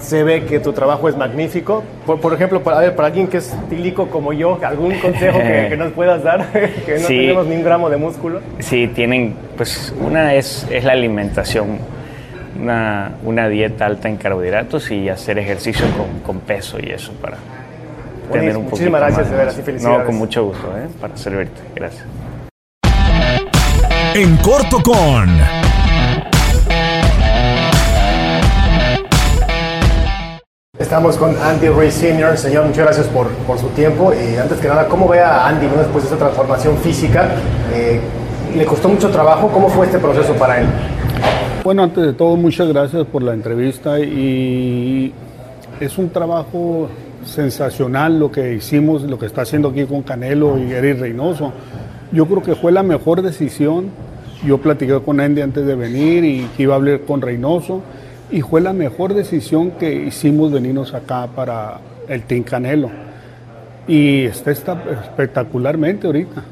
se ve que tu trabajo es magnífico. Por, ejemplo, para, para alguien que es tílico como yo, ¿algún consejo que, nos puedas dar? que no tenemos ni un gramo de músculo. Sí, tienen, pues una es, es la alimentación, una, una dieta alta en carbohidratos y hacer ejercicio con, con peso y eso para, Muchísimas gracias, de veras, y felicidades. No, con mucho gusto, ¿eh? para servirte. Gracias. En corto con. Estamos con Andy Ruiz Sr. Señor, muchas gracias por, por, su tiempo. Y antes que nada, ¿cómo ve a Andy después de esta transformación física? Eh, ¿Le costó mucho trabajo? ¿Cómo fue este proceso para él? Bueno, antes de todo, muchas gracias por la entrevista y es un trabajo sensacional lo que hicimos, lo que está haciendo aquí con Canelo y Eric Reynoso. Yo creo que fue la mejor decisión. Yo platiqué con Andy antes de venir y que iba a hablar con Reynoso y fue la mejor decisión que hicimos venirnos acá para el Team Canelo. y está, está espectacularmente ahorita.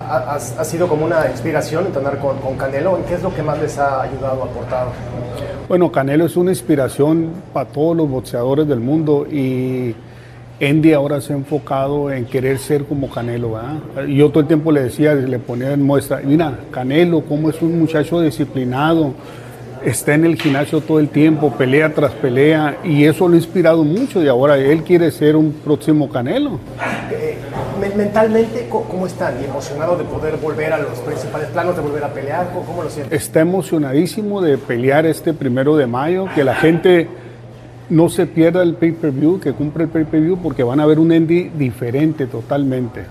¿Ha, sido como una inspiración entrenar con, con Canelo? ¿En qué es lo que más les ha ayudado, aportado? Bueno, Canelo es una inspiración para todos los boxeadores del mundo y Andy ahora se ha enfocado en querer ser como Canelo. ¿verdad? Yo todo el tiempo le decía, le ponía en muestra, mira, Canelo, cómo es un muchacho disciplinado, está en el gimnasio todo el tiempo, pelea tras pelea, y eso lo ha inspirado mucho, y ahora él quiere ser un próximo Canelo. Mentalmente, ¿cómo está? ¿Y emocionado de poder volver a los principales planos, de volver a pelear? ¿Cómo lo siente? Está emocionadísimo de pelear este primero de mayo, que la gente no se pierda el pay-per-view, que cumple el pay-per-view, porque van a ver un Andy diferente totalmente.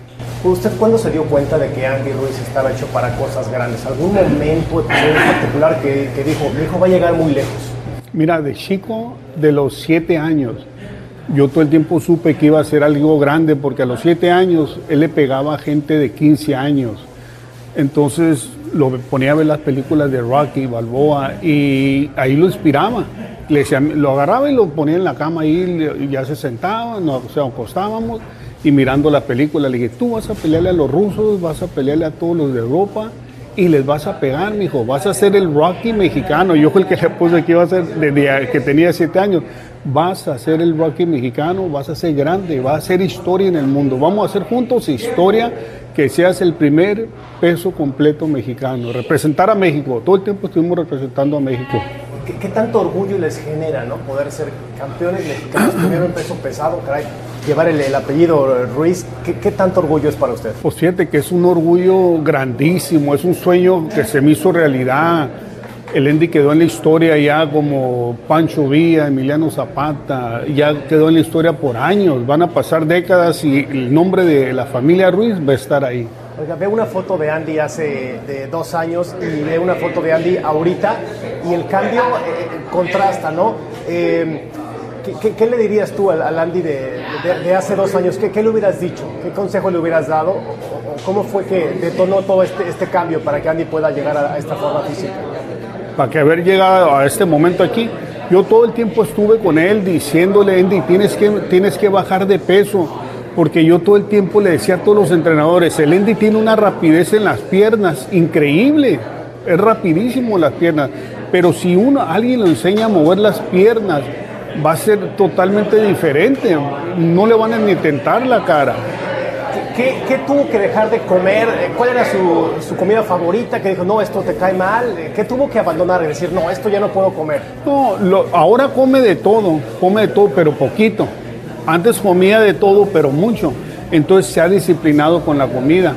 ¿Usted cuándo se dio cuenta de que Andy Ruiz estaba hecho para cosas grandes? ¿Algún momento en particular que, que dijo, mi hijo va a llegar muy lejos? Mira, de chico, de los siete años, yo todo el tiempo supe que iba a ser algo grande, porque a los siete años él le pegaba a gente de 15 años. Entonces lo ponía a ver las películas de Rocky, Balboa, y ahí lo inspiraba le decía, lo agarraba y lo ponía en la cama y ya se sentaba, nos acostábamos y mirando la película. Le dije, tú vas a pelearle a los rusos, vas a pelearle a todos los de Europa y les vas a pegar, mijo. Vas a ser el Rocky mexicano. Yo el que le puse que iba a ser desde que tenía siete años. Vas a ser el Rocky mexicano, vas a ser grande, vas a hacer historia en el mundo. Vamos a hacer juntos historia que seas el primer peso completo mexicano. Representar a México. Todo el tiempo estuvimos representando a México. ¿Qué, tanto orgullo les genera, ¿no? Poder ser campeones mexicanos, primero en peso pesado, caray, llevar el, apellido Ruiz, ¿qué, tanto orgullo es para usted? Pues fíjate que es un orgullo grandísimo, es un sueño que se me hizo realidad. El Endy quedó en la historia ya como Pancho Villa, Emiliano Zapata, ya quedó en la historia por años, van a pasar décadas y el nombre de la familia Ruiz va a estar ahí. Oiga, veo una foto de Andy hace de dos años y veo una foto de Andy ahorita y el cambio eh, contrasta, ¿no? Eh, ¿qué, le dirías tú al, Andy de, hace dos años? ¿Qué, le hubieras dicho? ¿Qué consejo le hubieras dado? ¿Cómo fue que detonó todo este, este cambio para que Andy pueda llegar a, esta forma física? Para que haber llegado a este momento aquí, yo todo el tiempo estuve con él diciéndole, Andy, tienes que, tienes que bajar de peso porque yo todo el tiempo le decía a todos los entrenadores, el Andy tiene una rapidez en las piernas increíble, es rapidísimo las piernas, pero si uno, alguien lo enseña a mover las piernas, va a ser totalmente diferente, no le van a ni tentar la cara. ¿Qué, tuvo que dejar de comer? ¿Cuál era su, comida favorita? Que dijo, no, esto te cae mal. ¿Qué tuvo que abandonar y decir, no, esto ya no puedo comer? No, ahora come de todo, come de todo, pero poquito. Antes comía de todo, pero mucho. Entonces se ha disciplinado con la comida.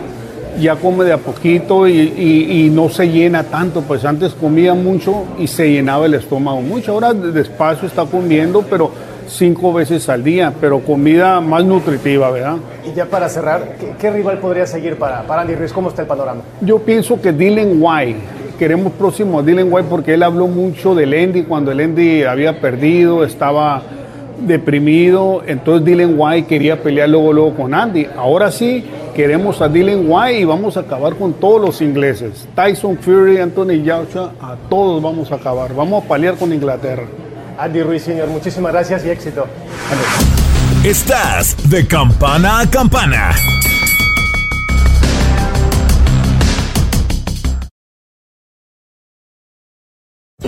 Ya come de a poquito y, no se llena tanto. Pues antes comía mucho y se llenaba el estómago mucho. Ahora despacio está comiendo, pero cinco veces al día, pero comida más nutritiva, ¿verdad? Y ya para cerrar, ¿qué, rival podría seguir para, para Andy Ruiz? ¿Cómo está el panorama? Yo pienso que Dylan White. Queremos próximo a Dylan White porque él habló mucho del Andy cuando el Andy había perdido, estaba deprimido, entonces Dylan White quería pelear luego, luego con Andy. Ahora sí, queremos a Dylan White y vamos a acabar con todos los ingleses. Tyson Fury, Anthony Joshua, a todos vamos a acabar. Vamos a pelear con Inglaterra. Andy Ruiz, señor, muchísimas gracias y éxito. Estás de campana a campana.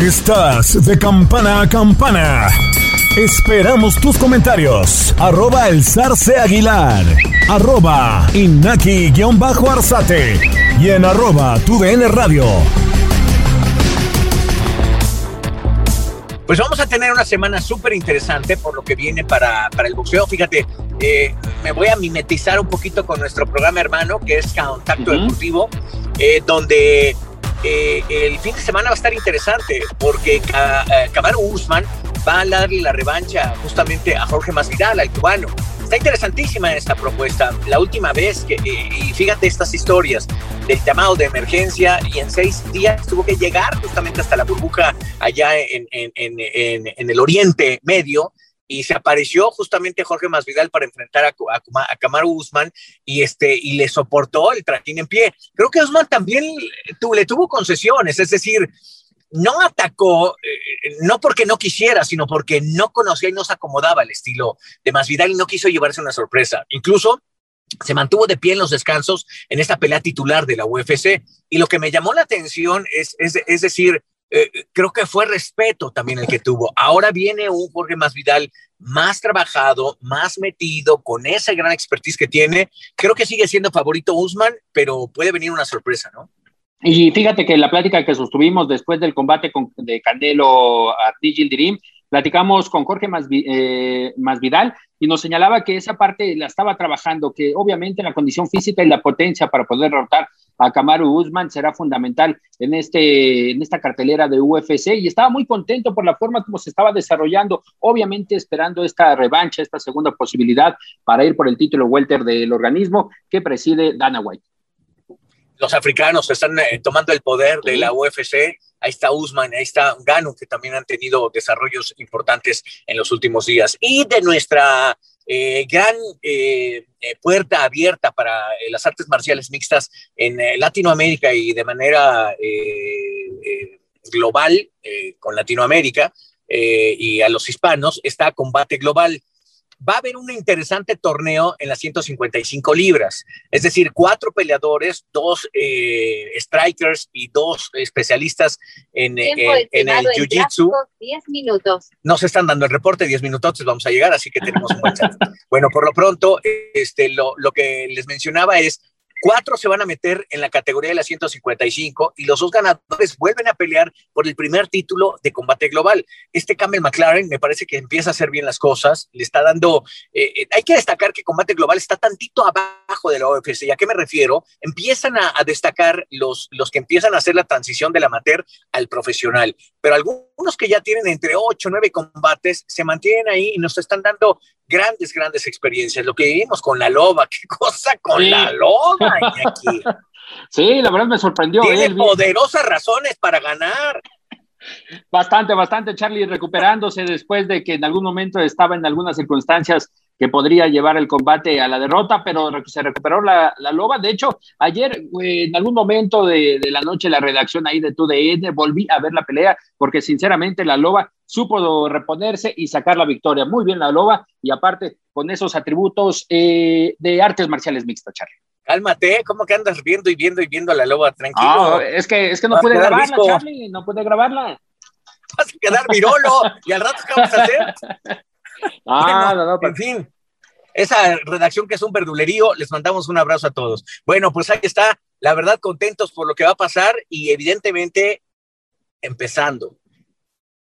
Estás de campana a campana. Esperamos tus comentarios. Arroba el zarce aguilar. Arroba inaki-arzate. Y en arroba tu radio. Pues vamos a tener una semana súper interesante por lo que viene para, para el boxeo. Fíjate, eh, me voy a mimetizar un poquito con nuestro programa hermano, que es Contacto Deportivo, eh, donde eh, el fin de semana va a estar interesante, porque Camaro Usman va a darle la revancha justamente a Jorge Masvidal, al cubano. Está interesantísima esta propuesta. La última vez que, y fíjate estas historias del llamado de emergencia y en seis días tuvo que llegar justamente hasta la burbuja allá en el Oriente Medio y se apareció justamente Jorge Masvidal para enfrentar a, a, Kamaru Usman y, este, y le soportó el trajín en pie. Creo que Usman también le tuvo concesiones, es decir, no atacó, eh, no porque no quisiera, sino porque no conocía y no se acomodaba el estilo de Masvidal y no quiso llevarse una sorpresa. Incluso se mantuvo de pie en los descansos en esta pelea titular de la UFC. Y lo que me llamó la atención es, es, decir, eh, creo que fue respeto también el que tuvo. Ahora viene un Jorge Masvidal más trabajado, más metido, con esa gran expertise que tiene. Creo que sigue siendo favorito Usman, pero puede venir una sorpresa, ¿no? Y fíjate que la plática que sostuvimos después del combate con, de Candelo a Dirim, platicamos con Jorge eh, Masvidal y nos señalaba que esa parte la estaba trabajando, que obviamente la condición física y la potencia para poder derrotar a Kamaru Usman será fundamental en, este, en esta cartelera de UFC y estaba muy contento por la forma como se estaba desarrollando, obviamente esperando esta revancha, esta segunda posibilidad para ir por el título welter del organismo que preside Dana White. Los africanos están eh, tomando el poder de la UFC. Ahí está Usman, ahí está Gano, que también han tenido desarrollos importantes en los últimos días. Y de nuestra eh, gran eh, puerta abierta para las artes marciales mixtas en Latinoamérica y de manera global con Latinoamérica y a los hispanos está Combate Global va a haber un interesante torneo en las 155 libras. Es decir, cuatro peleadores, dos eh, strikers y dos especialistas en, el jiu-jitsu. 10 minutos. Nos están dando el reporte, 10 minutos, vamos a llegar, así que tenemos un buen chat. bueno, por lo pronto, este, lo, lo que les mencionaba es Cuatro se van a meter en la categoría de la 155 y los dos ganadores vuelven a pelear por el primer título de combate global. Este Campbell McLaren me parece que empieza a hacer bien las cosas, le está dando, eh, eh, hay que destacar que combate global está tantito abajo de la OFC. ¿Y a qué me refiero? Empiezan a, destacar los, los que empiezan a hacer la transición del amateur al profesional, pero algunos que ya tienen entre 8 o 9 combates se mantienen ahí y nos están dando grandes, grandes experiencias. Lo que vivimos con la loba, qué cosa con la loba, aquí. Sí, la verdad me sorprendió. Tiene ¿eh? poderosas razones para ganar. Bastante, bastante, Charlie, recuperándose después de que en algún momento estaba en algunas circunstancias que podría llevar el combate a la derrota, pero se recuperó la, loba. De hecho, ayer, en algún momento de, la noche, la redacción ahí de TUDN, volví a ver la pelea, porque sinceramente la loba supo reponerse y sacar la victoria. Muy bien la loba y aparte con esos atributos eh, de artes marciales mixtas, Charlie. Cálmate, ¿cómo que andas viendo y viendo y viendo a la loba? Tranquilo. es que, es que no pude grabarla, Charlie, no pude grabarla. Vas a quedar virolo y al rato, ¿qué vamos a hacer? Ah, no, no, En fin, esa redacción que es un verdulerío, les mandamos un abrazo a todos. Bueno, pues ahí está, la verdad, contentos por lo que va a pasar y evidentemente empezando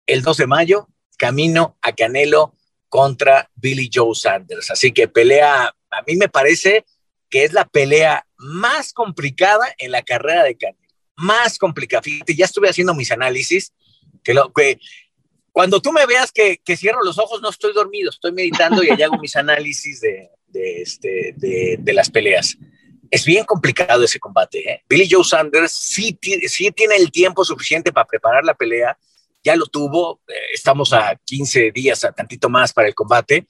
el 2 de mayo, camino a Canelo contra Billy Joe Sanders. Así que pelea, a mí me parece que es la pelea más complicada en la carrera de Canelo. Más complicada. Fíjate, ya estuve haciendo mis análisis, que, lo, que cuando tú me veas que, cierro los ojos, no estoy dormido, estoy meditando y allá hago mis análisis de, este, de, las peleas. Es bien complicado ese combate. ¿eh? Billy Joe Sanders sí, sí tiene el tiempo suficiente para preparar la pelea, ya lo tuvo, eh, estamos a 15 días, a tantito más para el combate,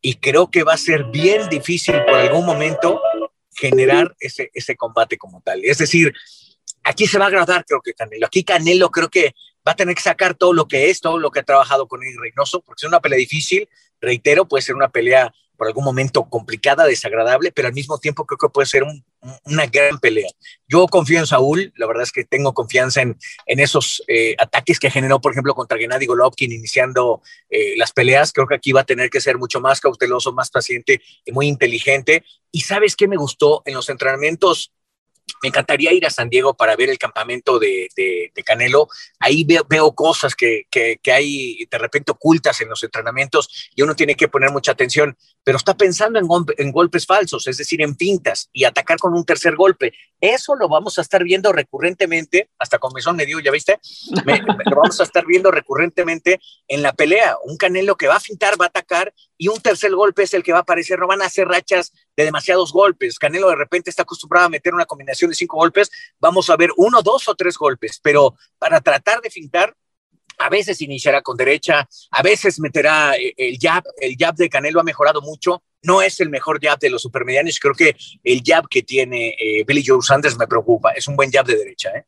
y creo que va a ser bien difícil por algún momento generar ese, ese combate como tal. Es decir, aquí se va a agradar, creo que Canelo. Aquí Canelo creo que va a tener que sacar todo lo que es, todo lo que ha trabajado con el Reynoso, porque es una pelea difícil, reitero, puede ser una pelea por algún momento complicada, desagradable, pero al mismo tiempo creo que puede ser una gran pelea. Yo confío en Saúl, la verdad es que tengo confianza en, en esos eh, ataques que generó, por ejemplo, contra Gennady Golovkin iniciando eh, las peleas. Creo que aquí va a tener que ser mucho más cauteloso, más paciente y muy inteligente. Y sabes qué me gustó en los entrenamientos me encantaría ir a San Diego para ver el campamento de, Canelo. Ahí veo, cosas que, hay de repente ocultas en los entrenamientos y uno tiene que poner mucha atención, pero está pensando en, golpes falsos, es decir, en pintas y atacar con un tercer golpe. Eso lo vamos a estar viendo recurrentemente, hasta con Mesón me dio, ¿ya viste? lo vamos a estar viendo recurrentemente en la pelea. Un Canelo que va a fintar, va a atacar y un tercer golpe es el que va a aparecer. No van a hacer rachas de demasiados golpes. Canelo de repente está acostumbrado a meter una combinación de cinco golpes. Vamos a ver uno, dos o tres golpes, pero para tratar de fintar, a veces iniciará con derecha, a veces meterá eh, el jab. El jab de Canelo ha mejorado mucho. No es el mejor jab de los supermedianos. Creo que el jab que tiene eh, Billy Joe Sanders me preocupa. Es un buen jab de derecha. ¿eh?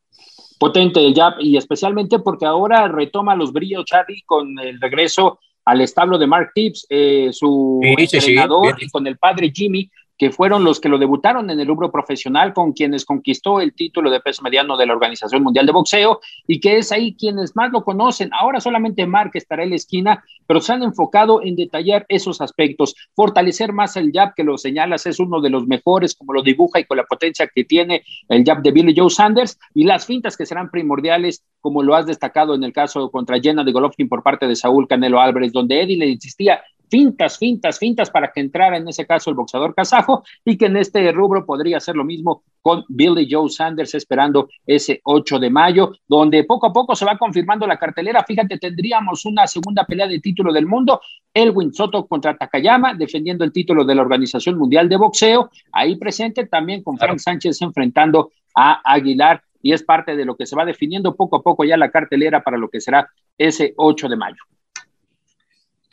Potente el jab y especialmente porque ahora retoma los brillos Charlie con el regreso al establo de Mark Tibbs, eh, su entrenador, y con el padre Jimmy, que fueron los que lo debutaron en el rubro profesional, con quienes conquistó el título de peso mediano de la Organización Mundial de Boxeo, y que es ahí quienes más lo conocen. Ahora solamente Mark estará en la esquina, pero se han enfocado en detallar esos aspectos, fortalecer más el jab que lo señalas, es uno de los mejores, como lo dibuja y con la potencia que tiene el jab de Billy Joe Sanders, y las fintas que serán primordiales, como lo has destacado en el caso contra Jenna de Golovkin por parte de Saúl Canelo Álvarez, donde Eddie le insistía, fintas, fintas, fintas para que entrara en ese caso el boxeador kazajo y que en este rubro podría hacer lo mismo con Billy Joe Sanders esperando ese 8 de mayo, donde poco a poco se va confirmando la cartelera. Fíjate, tendríamos una segunda pelea de título del mundo, Elwin Soto contra Takayama, defendiendo el título de la Organización Mundial de Boxeo, ahí presente también con Frank Sánchez enfrentando a Aguilar y es parte de lo que se va definiendo poco a poco ya la cartelera para lo que será ese 8 de mayo.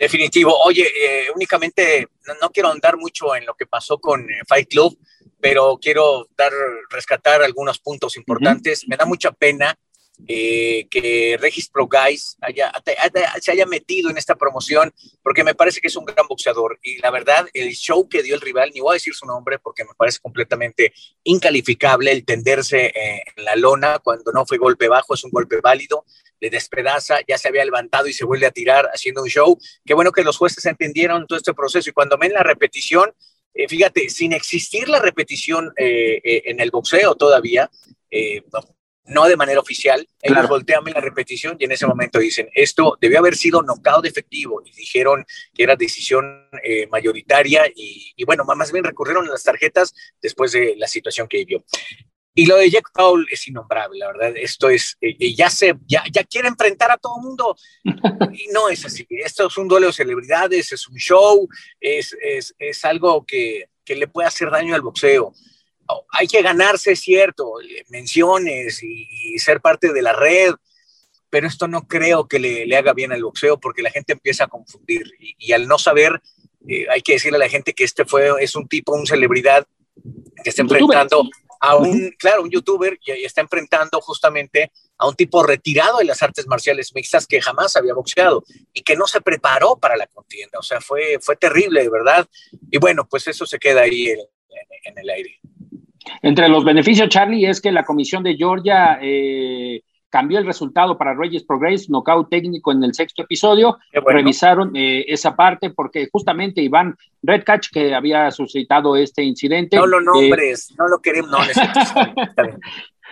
Definitivo. Oye, eh, únicamente no, quiero andar mucho en lo que pasó con eh, Fight Club, pero quiero dar, rescatar algunos puntos importantes. Me da mucha pena eh, que Regis Pro Guys se haya metido en esta promoción, porque me parece que es un gran boxeador. Y la verdad, el show que dio el rival, ni voy a decir su nombre porque me parece completamente incalificable el tenderse en la lona cuando no fue golpe bajo, es un golpe válido le despedaza, ya se había levantado y se vuelve a tirar haciendo un show. Qué bueno que los jueces entendieron todo este proceso y cuando ven la repetición, eh, fíjate, sin existir la repetición eh, eh, en el boxeo todavía, no, de manera oficial, ellos voltean la repetición y en ese momento dicen, esto debió haber sido knockout efectivo y dijeron que era decisión mayoritaria y, y, bueno, más bien recurrieron a las tarjetas después de la situación que vivió. Y lo de Jack Paul es innombrable, la verdad. Esto es, eh, eh, ya se, ya, ya quiere enfrentar a todo el mundo. Y no es así. Esto es un duelo de celebridades, es un show, es, es, es algo que, que, le puede hacer daño al boxeo. Hay que ganarse, cierto, eh, menciones y, ser parte de la red, pero esto no creo que le, le, haga bien al boxeo porque la gente empieza a confundir. Y, al no saber, hay que decirle a la gente que este fue, es un tipo, una celebridad que está enfrentando a un, claro, un youtuber y, está enfrentando justamente a un tipo retirado de las artes marciales mixtas que jamás había boxeado y que no se preparó para la contienda. O sea, fue, fue terrible, de verdad. Y bueno, pues eso se queda ahí en, en el aire. Entre los beneficios, Charlie, es que la comisión de Georgia eh, cambió el resultado para Reyes Progress, nocaut técnico en el sexto episodio. Revisaron eh, esa parte porque justamente Iván Redcatch, que había suscitado este incidente. No lo nombres, no lo queremos, no,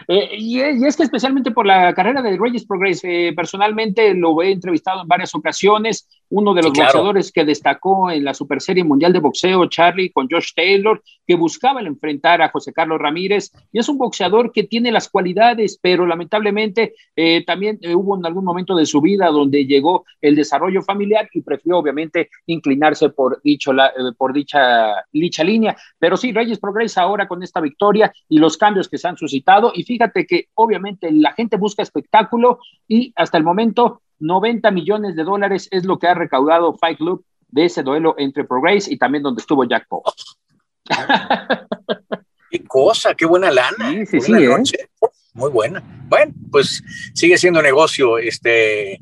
Eh, y, es que especialmente por la carrera de Reyes Progress, eh, personalmente lo he entrevistado en varias ocasiones, uno de los boxeadores que destacó en la Super Serie Mundial de Boxeo, Charlie, con Josh Taylor, que buscaba el enfrentar a José Carlos Ramírez, y es un boxeador que tiene las cualidades, pero lamentablemente eh, también hubo en algún momento de su vida donde llegó el desarrollo familiar y prefirió obviamente inclinarse por, dicho, la, por dicha, dicha línea. Pero sí, Reyes Progress ahora con esta victoria y los cambios que se han suscitado, y fíjate que obviamente la gente busca espectáculo y hasta el momento 90 millones de dólares es lo que ha recaudado Fight Club de ese duelo entre Progress y también donde estuvo Jack Paul. qué cosa, qué buena lana. Sí, sí, sí, ¿eh? Muy buena. Bueno, pues sigue siendo negocio. Este,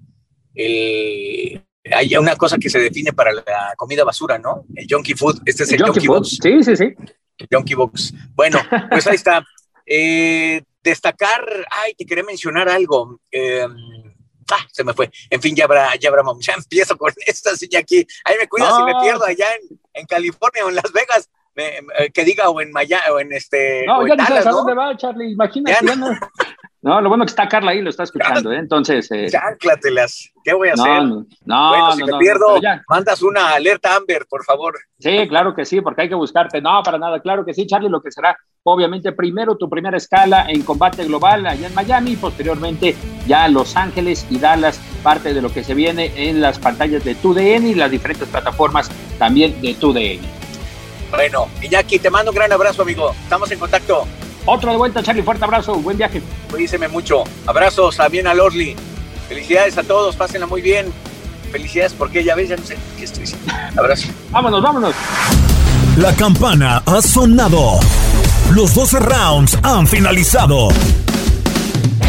hay una cosa que se define para la comida basura, ¿no? El junkie food. Este es el, junkie, box. Sí, sí, sí. El junkie box. Bueno, pues ahí está. Eh, destacar, ay, te quería mencionar algo. Em, ah, se me fue. En fin, ya habrá, ya habrá, ya empiezo con esta ya aquí. Ahí me cuidas si me pierdo allá en, California o en Las Vegas. Eh, que diga o en Miami o en este. No, ya no sabes a dónde va, Charlie. Imagínate. no. lo bueno que está Carla ahí, lo está escuchando, ¿eh? Entonces. Eh... Chánclatelas. ¿Qué voy a hacer? No, no, bueno, si me pierdo, mandas una alerta Amber, por favor. Sí, claro que sí, porque hay que buscarte. No, para nada, claro que sí, Charlie, lo que será obviamente primero tu primera escala en combate global allá en Miami y posteriormente ya Los Ángeles y Dallas, parte de lo que se viene en las pantallas de TUDN y las diferentes plataformas también de TUDN. Bueno, Iñaki, te mando un gran abrazo, amigo. Estamos en contacto. Otro de vuelta, Charlie. Fuerte abrazo. Buen viaje. Cuídese mucho. Abrazos a bien a Lorly. Felicidades a todos. Pásenla muy bien. Felicidades porque ya ves, ya no sé qué estoy diciendo. Abrazo. vámonos, vámonos. La campana ha sonado. Los 12 rounds han finalizado.